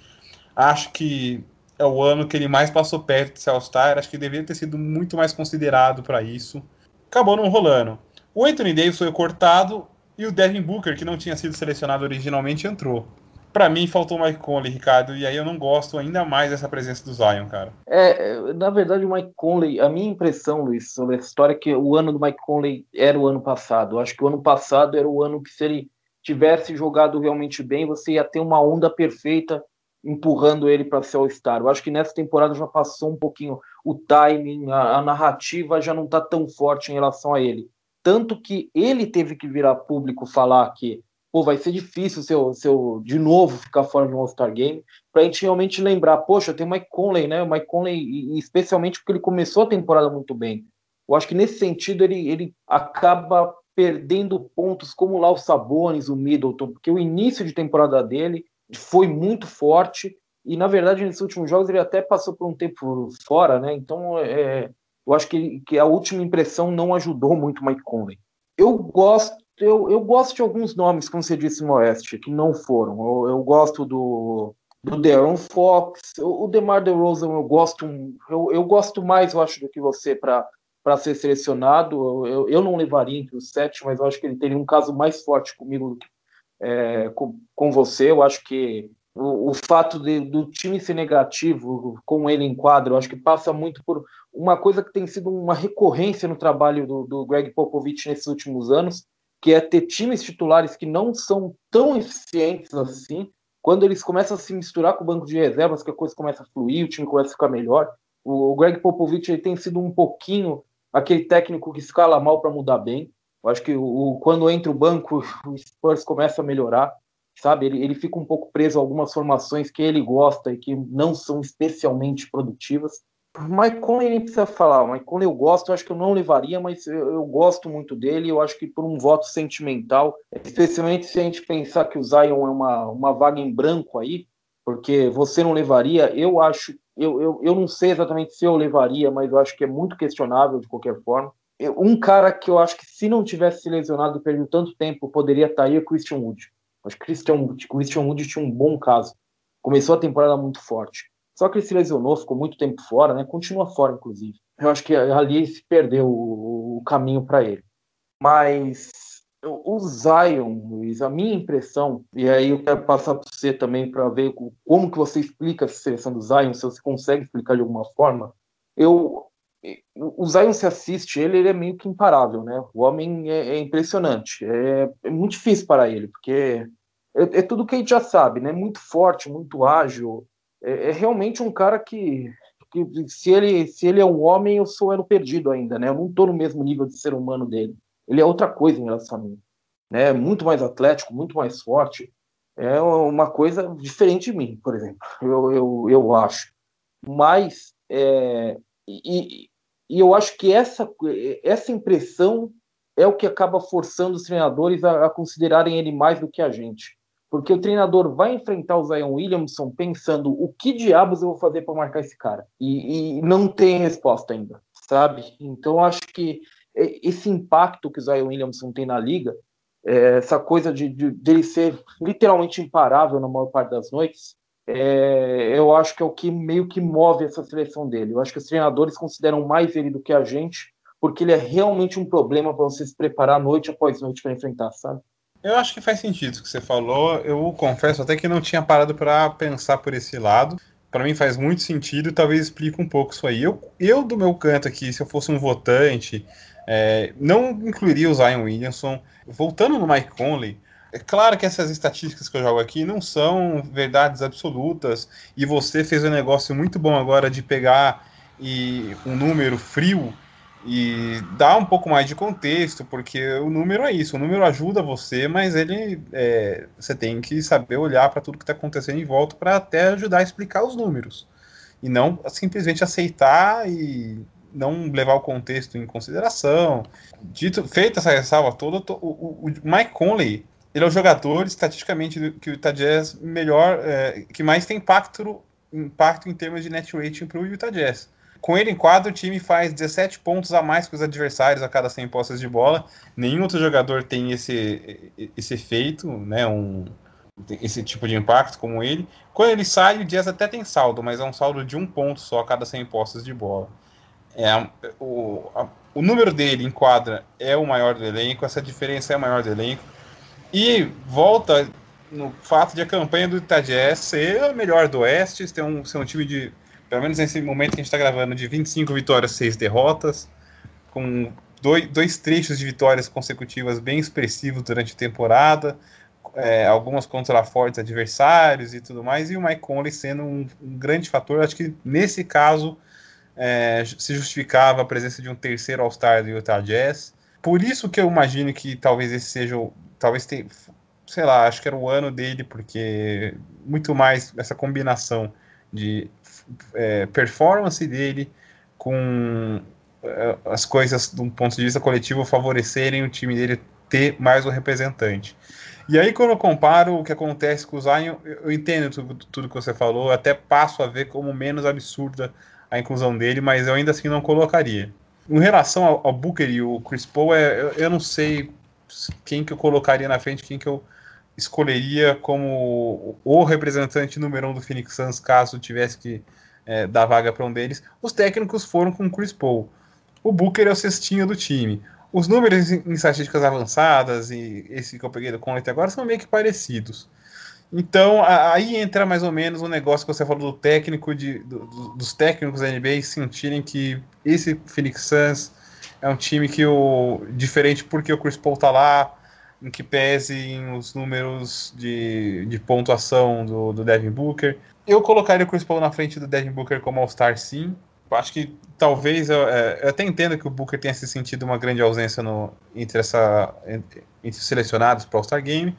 Acho que é o ano que ele mais passou perto de ser All-Star. Acho que deveria ter sido muito mais considerado para isso. Acabou não rolando. O Anthony Davis foi cortado e o Devin Booker, que não tinha sido selecionado originalmente, entrou. Para mim faltou o Mike Conley, Ricardo, e aí eu não gosto ainda mais dessa presença do Zion, cara. É, na verdade o Mike Conley, a minha impressão, Luiz, sobre essa história é que o ano do Mike Conley era o ano passado. Eu acho que o ano passado era o ano que se ele tivesse jogado realmente bem, você ia ter uma onda perfeita empurrando ele para ser All-Star. Eu acho que nessa temporada já passou um pouquinho o timing, a, a narrativa já não está tão forte em relação a ele. Tanto que ele teve que virar público falar que pô, vai ser difícil se eu, se eu de novo ficar fora de um All-Star Game, para a gente realmente lembrar, poxa, tem o Mike Conley, né? O Mike Conley, especialmente porque ele começou a temporada muito bem. Eu acho que nesse sentido ele, ele acaba perdendo pontos como lá o Sabonis, o Middleton, porque o início de temporada dele foi muito forte e na verdade nesses últimos jogos ele até passou por um tempo fora, né? Então é, eu acho que, que a última impressão não ajudou muito o Mike Conley. Eu gosto eu, eu gosto de alguns nomes, como você disse no Oeste, que não foram. Eu, eu gosto do, do Darren Fox, o, DeMar DeRozan eu gosto, eu, eu gosto mais, eu acho, do que você para para ser selecionado. Eu, eu não levaria entre os sete, mas eu acho que ele teria um caso mais forte comigo é, com, com você. Eu acho que o, o fato de, do time ser negativo com ele em quadro, eu acho que passa muito por uma coisa que tem sido uma recorrência no trabalho do, do Greg Popovich nesses últimos anos, que é ter times titulares que não são tão eficientes assim. Quando eles começam a se misturar com o banco de reservas, que a coisa começa a fluir, o time começa a ficar melhor. O Greg Popovich ele tem sido um pouquinho aquele técnico que escala mal para mudar bem. Eu acho que o, quando entra o banco, *laughs* o Spurs começa a melhorar, sabe? Ele, ele fica um pouco preso a algumas formações que ele gosta e que não são especialmente produtivas. Mike Conley nem precisa falar. Mike Conley eu gosto, eu acho que eu não levaria, mas eu, eu, gosto muito dele. Eu acho que por um voto sentimental, especialmente se a gente pensar que o Zion é uma, uma vaga em branco aí, porque você não levaria, eu acho, eu, eu, eu não sei exatamente se eu levaria, mas eu acho que é muito questionável de qualquer forma. Um cara que eu acho que se não tivesse se lesionado e perdido tanto tempo, poderia estar aí é Christian Wood. Acho que Christian, Christian Wood tinha um bom caso. Começou a temporada muito forte. Só que ele se lesionou, ficou muito tempo fora, né? Continua fora, inclusive. Eu acho que ali se perdeu o, caminho para ele. Mas o Zion, Luiz, a minha impressão, e aí eu quero passar para você também para ver como que você explica a seleção do Zion, se você consegue explicar de alguma forma. Eu, o Zion se assiste, ele, ele é meio que imparável, né? O homem é, é impressionante, é, é, muito difícil para ele, porque é, é, tudo que a gente já sabe, né? Muito forte, muito ágil, é, é, realmente um cara que, que, se, ele, se ele é um homem, eu sou elo perdido ainda, né? Eu não estou no mesmo nível de ser humano dele. Ele é outra coisa em relação a mim. Né? Muito mais atlético, muito mais forte. É uma coisa diferente de mim, por exemplo. Eu, eu, eu acho. Mas, é, e, e eu acho que essa, essa impressão é o que acaba forçando os treinadores a, a considerarem ele mais do que a gente porque o treinador vai enfrentar o Zion Williamson pensando o que diabos eu vou fazer para marcar esse cara e, e, não tem resposta ainda, sabe? Então acho que esse impacto que o Zion Williamson tem na liga, é, essa coisa de, de dele ser literalmente imparável na maior parte das noites, é, eu acho que é o que meio que move essa seleção dele. Eu acho que os treinadores consideram mais ele do que a gente, porque ele é realmente um problema para você se preparar noite após noite para enfrentar, sabe? Eu acho que faz sentido o que você falou. Eu confesso até que não tinha parado para pensar por esse lado. Para mim faz muito sentido talvez explique um pouco isso aí. Eu, eu, do meu canto aqui, se eu fosse um votante, é, não incluiria o Zion Williamson. Voltando no Mike Conley, é claro que essas estatísticas que eu jogo aqui não são verdades absolutas e você fez um negócio muito bom agora de pegar e um número frio e dá um pouco mais de contexto, porque o número é isso, o número ajuda você, mas ele é, você tem que saber olhar para tudo que está acontecendo em volta para até ajudar a explicar os números e não simplesmente aceitar e não levar o contexto em consideração. Dito, feita essa ressalva toda, o, o, o Mike Conley ele é o jogador estatisticamente que o Utah Jazz melhor, é, que mais tem impacto, impacto em termos de net rating para o Utah Jazz. Com ele em quadro, o time faz 17 pontos a mais que os adversários a cada 100 posses de bola. Nenhum outro jogador tem esse, esse efeito, né, um, esse tipo de impacto como ele. Quando ele sai, o Jazz até tem saldo, mas é um saldo de um ponto só a cada 100 posses de bola. É, o, a, o número dele em quadra é o maior do elenco, essa diferença é a maior do elenco. E volta no fato de a campanha do Jazz ser a melhor do Oeste, ser um, ser um time de, pelo menos nesse momento que a gente está gravando, de 25 vitórias, 6 derrotas, com dois, dois trechos de vitórias consecutivas bem expressivos durante a temporada, é, algumas contra fortes adversários e tudo mais, e o Mike Conley sendo um, um grande fator. Acho que nesse caso é, se justificava a presença de um terceiro All-Star do Utah Jazz. Por isso que eu imagino que talvez esse seja, talvez tenha, sei lá, acho que era o ano dele, porque muito mais essa combinação de é, performance dele com é, as coisas, de um ponto de vista coletivo, favorecerem o time dele ter mais um representante. E aí, quando eu comparo o que acontece com o Zion, eu entendo tudo, tudo que você falou, até passo a ver como menos absurda a inclusão dele, mas eu ainda assim não colocaria. Em relação ao, ao Booker e o Chris Paul, é, eu, eu, não sei quem que eu colocaria na frente, quem que eu escolheria como o representante número um do Phoenix Suns, caso tivesse que é, dar vaga para um deles. Os técnicos foram com o Chris Paul. O Booker é o cestinho do time. Os números em estatísticas avançadas e esse que eu peguei do Conley agora são meio que parecidos. Então, aí entra mais ou menos o um negócio que você falou do técnico, de, do, dos técnicos da NBA sentirem que esse Phoenix Suns é um time que o diferente porque o Chris Paul tá lá, em que pesem os números de, de pontuação do, do Devin Booker. Eu colocaria o Chris Paul na frente do Devin Booker como All-Star, sim. Acho que talvez eu, é, eu, até entendo que o Booker tenha se sentido uma grande ausência no, entre, essa, entre, os selecionados para o All-Star Game.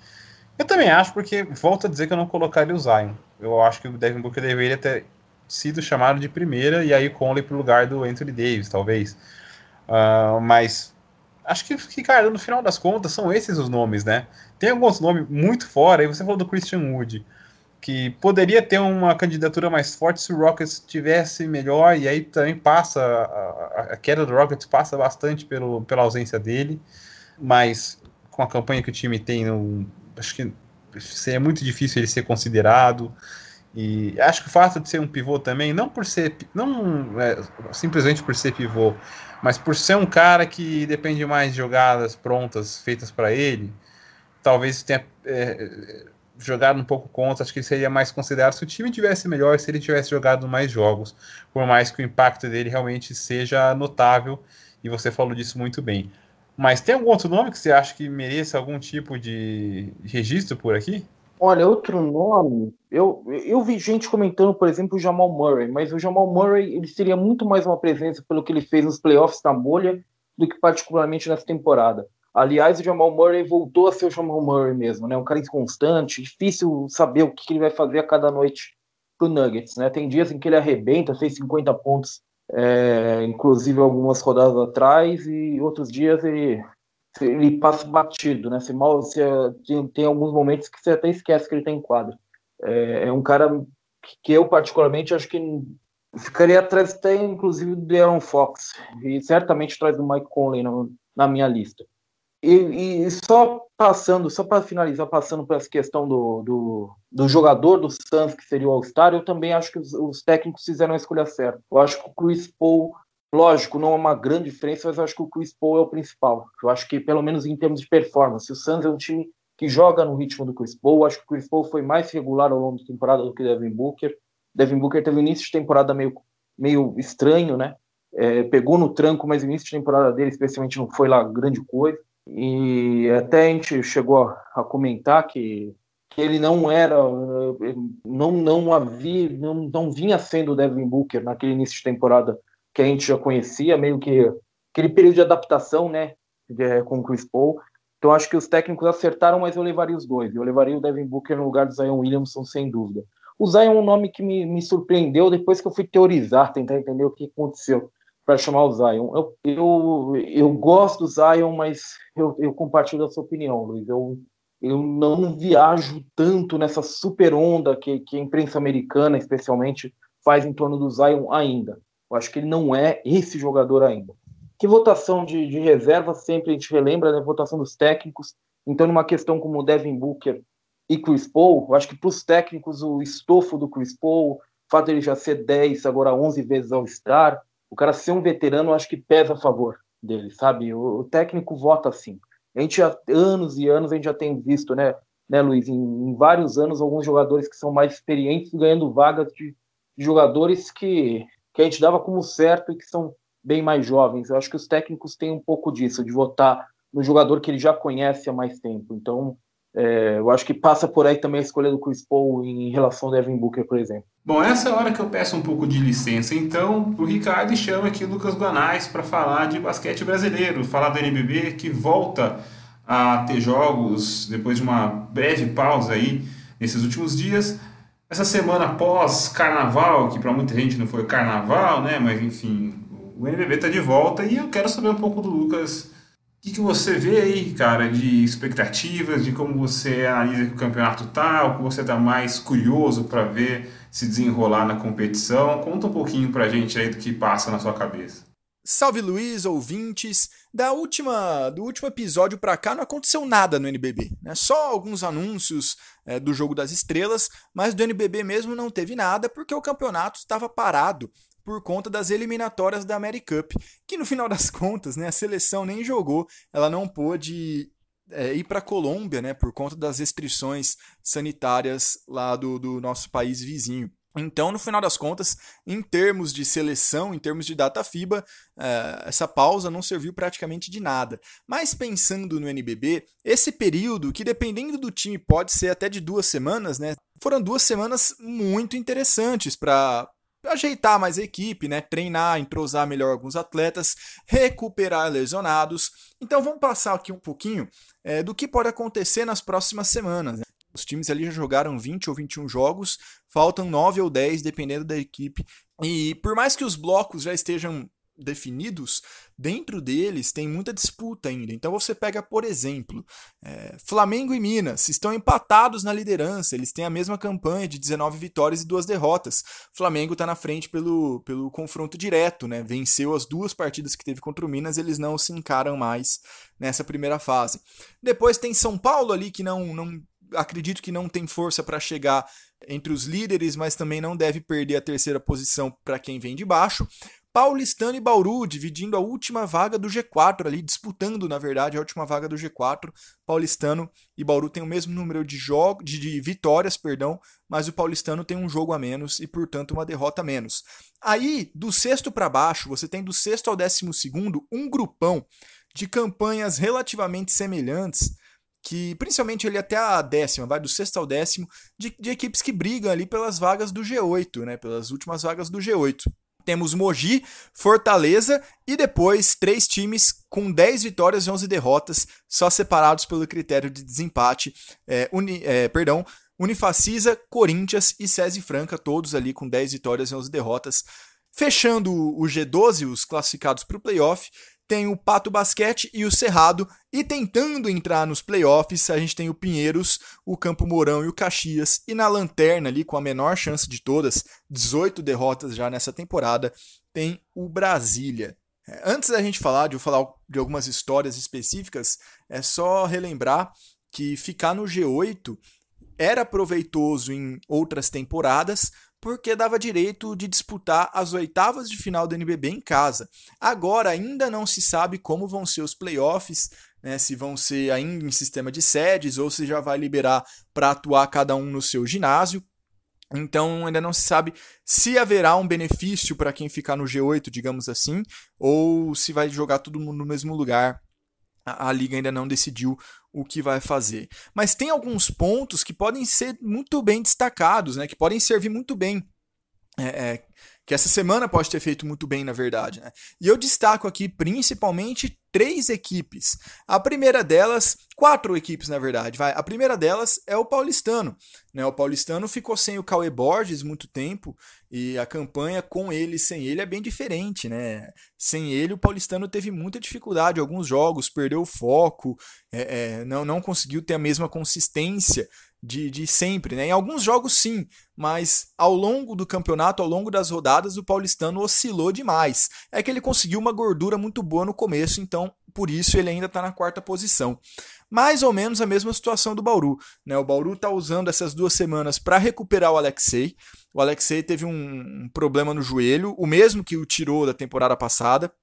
Eu também acho, porque volto a dizer que eu não colocaria o Zion. Eu acho que o Devin Booker deveria ter sido chamado de primeira e aí Conley para o lugar do Anthony Davis, talvez. Uh, mas acho que, Ricardo, no final das contas, são esses os nomes, né? Tem alguns nomes muito fora, aí você falou do Christian Wood que poderia ter uma candidatura mais forte se o Rockets tivesse melhor, e aí também passa, a, a queda do Rockets passa bastante pelo, pela ausência dele, mas com a campanha que o time tem, no, acho que seria muito difícil ele ser considerado, e acho que o fato de ser um pivô também, não por ser, não é, simplesmente por ser pivô, mas por ser um cara que depende mais de jogadas prontas feitas para ele, talvez tenha é, jogado um pouco contra, acho que ele seria mais considerado se o time tivesse melhor, se ele tivesse jogado mais jogos, por mais que o impacto dele realmente seja notável, e você falou disso muito bem. Mas tem algum outro nome que você acha que mereça algum tipo de registro por aqui? Olha, outro nome, eu, eu vi gente comentando, por exemplo, o Jamal Murray, mas o Jamal Murray ele seria muito mais uma presença pelo que ele fez nos playoffs na bolha do que particularmente nessa temporada. Aliás, o Jamal Murray voltou a ser o Jamal Murray mesmo, né? Um cara inconstante, difícil saber o que ele vai fazer a cada noite pro Nuggets, né? Tem dias em que ele arrebenta, fez 50 pontos, é, inclusive algumas rodadas atrás, e outros dias ele, ele passa batido, né? Se mal, se, tem, tem, alguns momentos que você até esquece que ele tem quadro. É, é um cara que eu particularmente acho que ficaria atrás até inclusive do Aaron Fox e certamente atrás do Mike Conley na, na minha lista. E, e, só passando, só para finalizar, passando por essa questão do, do, do, jogador do Suns, que seria o All-Star, eu também acho que os, os, técnicos fizeram a escolha certa. Eu acho que o Chris Paul, lógico, não é uma grande diferença, mas eu acho que o Chris Paul é o principal. Eu acho que, pelo menos em termos de performance, o Suns é um time que joga no ritmo do Chris Paul. Eu acho que o Chris Paul foi mais regular ao longo da temporada do que o Devin Booker. Devin Booker teve início de temporada meio, meio estranho, né? É, pegou no tranco, mas o início de temporada dele, especialmente, não foi lá grande coisa. E até a gente chegou a comentar que, que ele não era, não, não havia, não, não vinha sendo o Devin Booker naquele início de temporada que a gente já conhecia, meio que aquele período de adaptação, né, de, com o Chris Paul. Então acho que os técnicos acertaram, mas eu levaria os dois. Eu levaria o Devin Booker no lugar do Zion Williamson, sem dúvida. O Zion é um nome que me, me surpreendeu depois que eu fui teorizar, tentar entender o que aconteceu para chamar o Zion. Eu, eu, eu gosto do Zion, mas eu, eu compartilho da sua opinião, Luiz. Eu, eu não viajo tanto nessa super onda que, que a imprensa americana, especialmente, faz em torno do Zion ainda. Eu acho que ele não é esse jogador ainda. Que votação de, de reserva sempre a gente relembra, né? Votação dos técnicos. Então, numa questão como Devin Booker e Chris Paul, eu acho que para os técnicos o estofo do Chris Paul, o fato de ele já ser 10, agora 11 vezes ao estar, o cara ser um veterano, acho que pesa a favor dele, sabe? O, o técnico vota assim. A gente já, anos e anos, a gente já tem visto, né? né, Luiz, em, em vários anos, alguns jogadores que são mais experientes ganhando vagas de jogadores que, que a gente dava como certo e que são bem mais jovens. Eu acho que os técnicos têm um pouco disso, de votar no jogador que ele já conhece há mais tempo. Então, é, eu acho que passa por aí também a escolha do Chris Paul em relação ao Devin Booker, por exemplo. Bom, essa é a hora que eu peço um pouco de licença, então, o Ricardo chama aqui o Lucas Guanais para falar de basquete brasileiro, falar do NBB que volta a ter jogos depois de uma breve pausa aí nesses últimos dias. Essa semana pós carnaval, que para muita gente não foi carnaval, né? Mas enfim, o NBB está de volta e eu quero saber um pouco do Lucas. O que, que você vê aí, cara, de expectativas, de como você analisa que o campeonato tá, o que você está mais curioso para ver se desenrolar na competição? Conta um pouquinho para a gente aí do que passa na sua cabeça. Salve Luiz, ouvintes! Da última, do último episódio para cá não aconteceu nada no NBB, né? Só alguns anúncios é, do jogo das estrelas, mas do NBB mesmo não teve nada porque o campeonato estava parado por conta das eliminatórias da AmeriCup, que no final das contas, né, a seleção nem jogou, ela não pôde é, ir para a Colômbia, né, por conta das restrições sanitárias lá do, do nosso país vizinho. Então, no final das contas, em termos de seleção, em termos de data FIBA, eh, essa pausa não serviu praticamente de nada. Mas pensando no NBB, esse período, que dependendo do time pode ser até de duas semanas, né? Foram duas semanas muito interessantes para ajeitar mais a equipe, né? Treinar, entrosar melhor alguns atletas, recuperar lesionados. Então vamos passar aqui um pouquinho é, do que pode acontecer nas próximas semanas. Né? Os times ali já jogaram 20 ou 21 jogos, faltam 9 ou 10, dependendo da equipe. E por mais que os blocos já estejam definidos, dentro deles tem muita disputa ainda. Então você pega, por exemplo, é, Flamengo e Minas estão empatados na liderança, eles têm a mesma campanha de 19 vitórias e duas derrotas. Flamengo está na frente pelo, pelo confronto direto, né? Venceu as duas partidas que teve contra o Minas, eles não se encaram mais nessa primeira fase. Depois tem São Paulo ali que não, não acredito que não tem força para chegar entre os líderes, mas também não deve perder a terceira posição para quem vem de baixo. Paulistano e Bauru dividindo a última vaga do G4 ali, disputando, na verdade, a última vaga do G4. Paulistano e Bauru têm o mesmo número de jogos de, de, vitórias, perdão, mas o Paulistano tem um jogo a menos e, portanto, uma derrota a menos. Aí, do sexto para baixo, você tem do sexto ao décimo segundo um grupão de campanhas relativamente semelhantes que principalmente ele até a décima, vai do sexto ao décimo, de, de, equipes que brigam ali pelas vagas do G8, né? Pelas últimas vagas do G8. Temos Mogi, Fortaleza e depois três times com 10 vitórias e 11 derrotas, só separados pelo critério de desempate. É, uni, é, perdão, Unifacisa, Corinthians e SESI Franca, todos ali com 10 vitórias e 11 derrotas. Fechando o G12, os classificados para o playoff, tem o Pato Basquete e o Cerrado. E tentando entrar nos playoffs, a gente tem o Pinheiros, o Campo Mourão e o Caxias. E na lanterna, ali com a menor chance de todas, 18 derrotas já nessa temporada, tem o Brasília. É, antes da gente falar, de eu falar de algumas histórias específicas, é só relembrar que ficar no G8 era proveitoso em outras temporadas, porque dava direito de disputar as oitavas de final do NBB em casa. Agora ainda não se sabe como vão ser os playoffs, né, se vão ser ainda em sistema de sedes ou se já vai liberar para atuar cada um no seu ginásio. Então ainda não se sabe se haverá um benefício para quem ficar no G8, digamos assim, ou se vai jogar todo mundo no mesmo lugar. A, a liga ainda não decidiu o que vai fazer. Mas tem alguns pontos que podem ser muito bem destacados, né? Que podem servir muito bem. É, é, que essa semana pode ter feito muito bem, na verdade. Né? E eu destaco aqui principalmente três equipes. A primeira delas, quatro equipes na verdade, vai. A primeira delas é o Paulistano. Né? O Paulistano ficou sem o Cauê Borges muito tempo e a campanha com ele sem ele é bem diferente, né? Sem ele, o Paulistano teve muita dificuldade alguns jogos, perdeu o foco, é, é, não, não conseguiu ter a mesma consistência de, de sempre, né? Em alguns jogos sim, mas ao longo do campeonato, ao longo das rodadas, o paulistano oscilou demais. É que ele conseguiu uma gordura muito boa no começo, então por isso ele ainda está na quarta posição. Mais ou menos a mesma situação do Bauru. Né? O Bauru está usando essas duas semanas para recuperar o Alexei. O Alexei teve um, um problema no joelho, o mesmo que o tirou da temporada passada.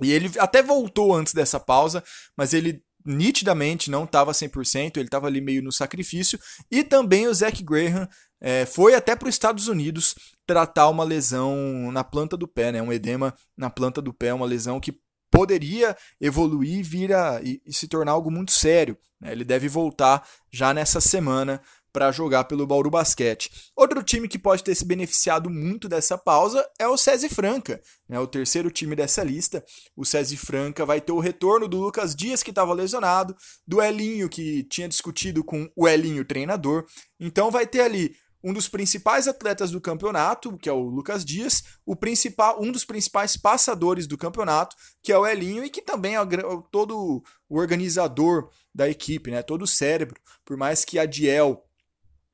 E ele até voltou antes dessa pausa, mas ele nitidamente não estava 100%, ele estava ali meio no sacrifício. E também o Zach Graham é, foi até para os Estados Unidos tratar uma lesão na planta do pé, né? Um edema na planta do pé, uma lesão que poderia evoluir vir a, e, e se tornar algo muito sério. Né? Ele deve voltar já nessa semana para jogar pelo Bauru Basquete. Outro time que pode ter se beneficiado muito dessa pausa é o SESI Franca, né, o terceiro time dessa lista. O SESI Franca vai ter o retorno do Lucas Dias, que estava lesionado, do Elinho, que tinha discutido com o Elinho, treinador. Então vai ter ali um dos principais atletas do campeonato, que é o Lucas Dias, o principal, um dos principais passadores do campeonato, que é o Elinho, e que também é todo o organizador da equipe, né? todo o cérebro. Por mais que a Diel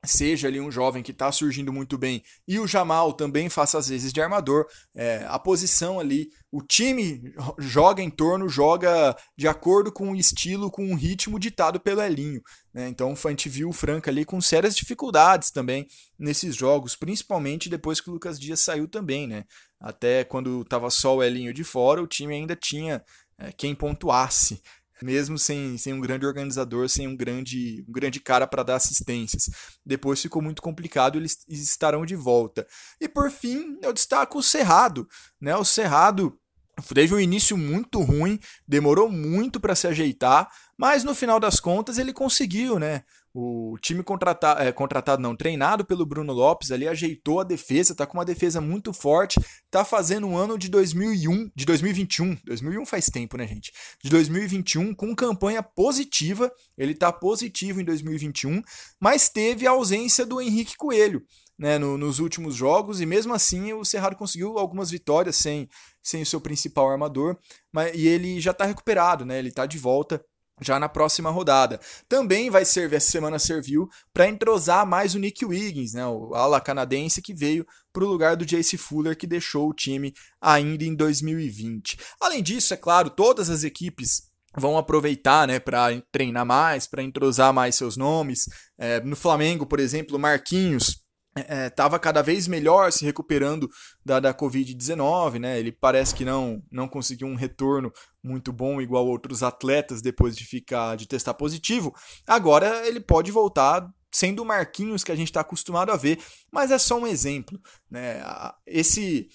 seja ali um jovem que está surgindo muito bem e o Jamal também faça às vezes de armador, é, a posição ali, o time joga em torno, joga de acordo com o estilo, com o ritmo ditado pelo Elinho. Né? Então a gente viu o Franca ali com sérias dificuldades também nesses jogos, principalmente depois que o Lucas Dias saiu também. Né? Até quando estava só o Elinho de fora, o time ainda tinha é, quem pontuasse mesmo sem, sem um grande organizador, sem um grande, um grande cara para dar assistências. Depois ficou muito complicado, eles estarão de volta. E por fim, eu destaco o Cerrado, né? O Cerrado teve um início muito ruim, demorou muito para se ajeitar, mas no final das contas ele conseguiu, né? O time contratado, é, contratado não, treinado pelo Bruno Lopes ali ajeitou a defesa, tá com uma defesa muito forte, tá fazendo um ano de 2001, de 2021, 2001 faz tempo, né, gente? De 2021 com campanha positiva, ele tá positivo em 2021, mas teve a ausência do Henrique Coelho, né, no, nos últimos jogos e mesmo assim o Cerrado conseguiu algumas vitórias sem, sem o seu principal armador, mas e ele já tá recuperado, né? Ele tá de volta já na próxima rodada. Também vai servir, essa semana serviu para entrosar mais o Nick Wiggins, né, o ala canadense que veio para o lugar do Jace Fuller, que deixou o time ainda em 2020. Além disso, é claro, todas as equipes vão aproveitar né, para treinar mais, para entrosar mais seus nomes. É, no Flamengo, por exemplo, Marquinhos estava é, cada vez melhor se recuperando da, da Covid-19, né? Ele parece que não, não conseguiu um retorno muito bom igual outros atletas depois de ficar de testar positivo. Agora ele pode voltar sendo o Marquinhos que a gente está acostumado a ver, mas é só um exemplo, né? Esse,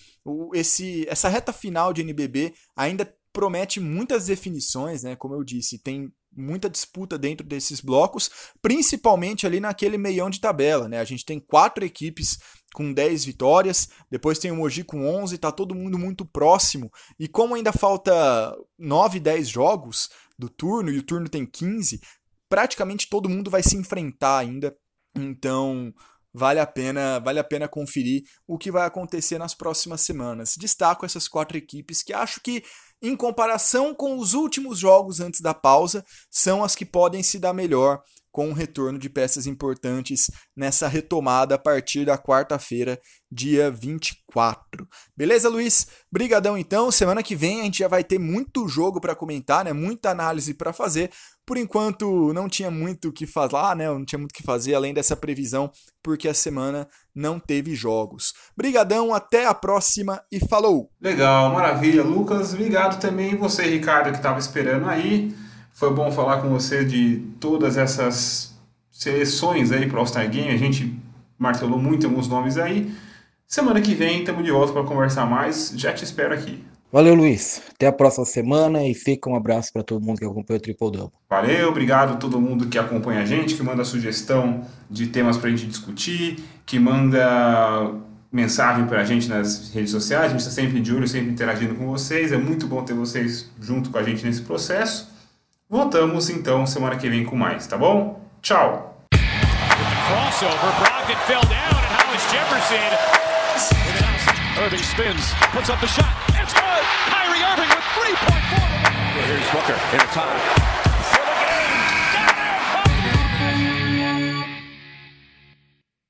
esse, essa reta final de NBB ainda promete muitas definições, né? Como eu disse, tem muita disputa dentro desses blocos, principalmente ali naquele meião de tabela, né? A gente tem quatro equipes com 10 vitórias, depois tem o Mogi com 11, tá todo mundo muito próximo. E como ainda falta 9, 10 jogos do turno e o turno tem 15, praticamente todo mundo vai se enfrentar ainda. Então, vale a pena, vale a pena conferir o que vai acontecer nas próximas semanas. Destaco essas quatro equipes que acho que em comparação com os últimos jogos antes da pausa, são as que podem se dar melhor com o retorno de peças importantes nessa retomada a partir da quarta-feira, dia 24. Beleza, Luiz? Brigadão então. Semana que vem a gente já vai ter muito jogo para comentar, né? Muita análise para fazer. Por enquanto não tinha muito o que falar, né? Não tinha muito o que fazer além dessa previsão, porque a semana não teve jogos. Brigadão, até a próxima e falou. Legal, maravilha, Lucas. Obrigado também você, Ricardo, que estava esperando aí. Foi bom falar com você de todas essas seleções aí para o All-Star Game. A gente martelou muito alguns nomes aí. Semana que vem estamos de volta para conversar mais. Já te espero aqui. Valeu, Luiz. Até a próxima semana e fica um abraço para todo mundo que acompanha o Triple Double. Valeu, obrigado a todo mundo que acompanha a gente, que manda sugestão de temas para a gente discutir, que manda mensagem para a gente nas redes sociais. A gente está sempre de olho, sempre interagindo com vocês. É muito bom ter vocês junto com a gente nesse processo. Voltamos então semana que vem com mais, tá bom? Tchau! Crossover, Brogdon fell down and Hollis Jefferson. Irving spins, puts up the shot. Booker in a time.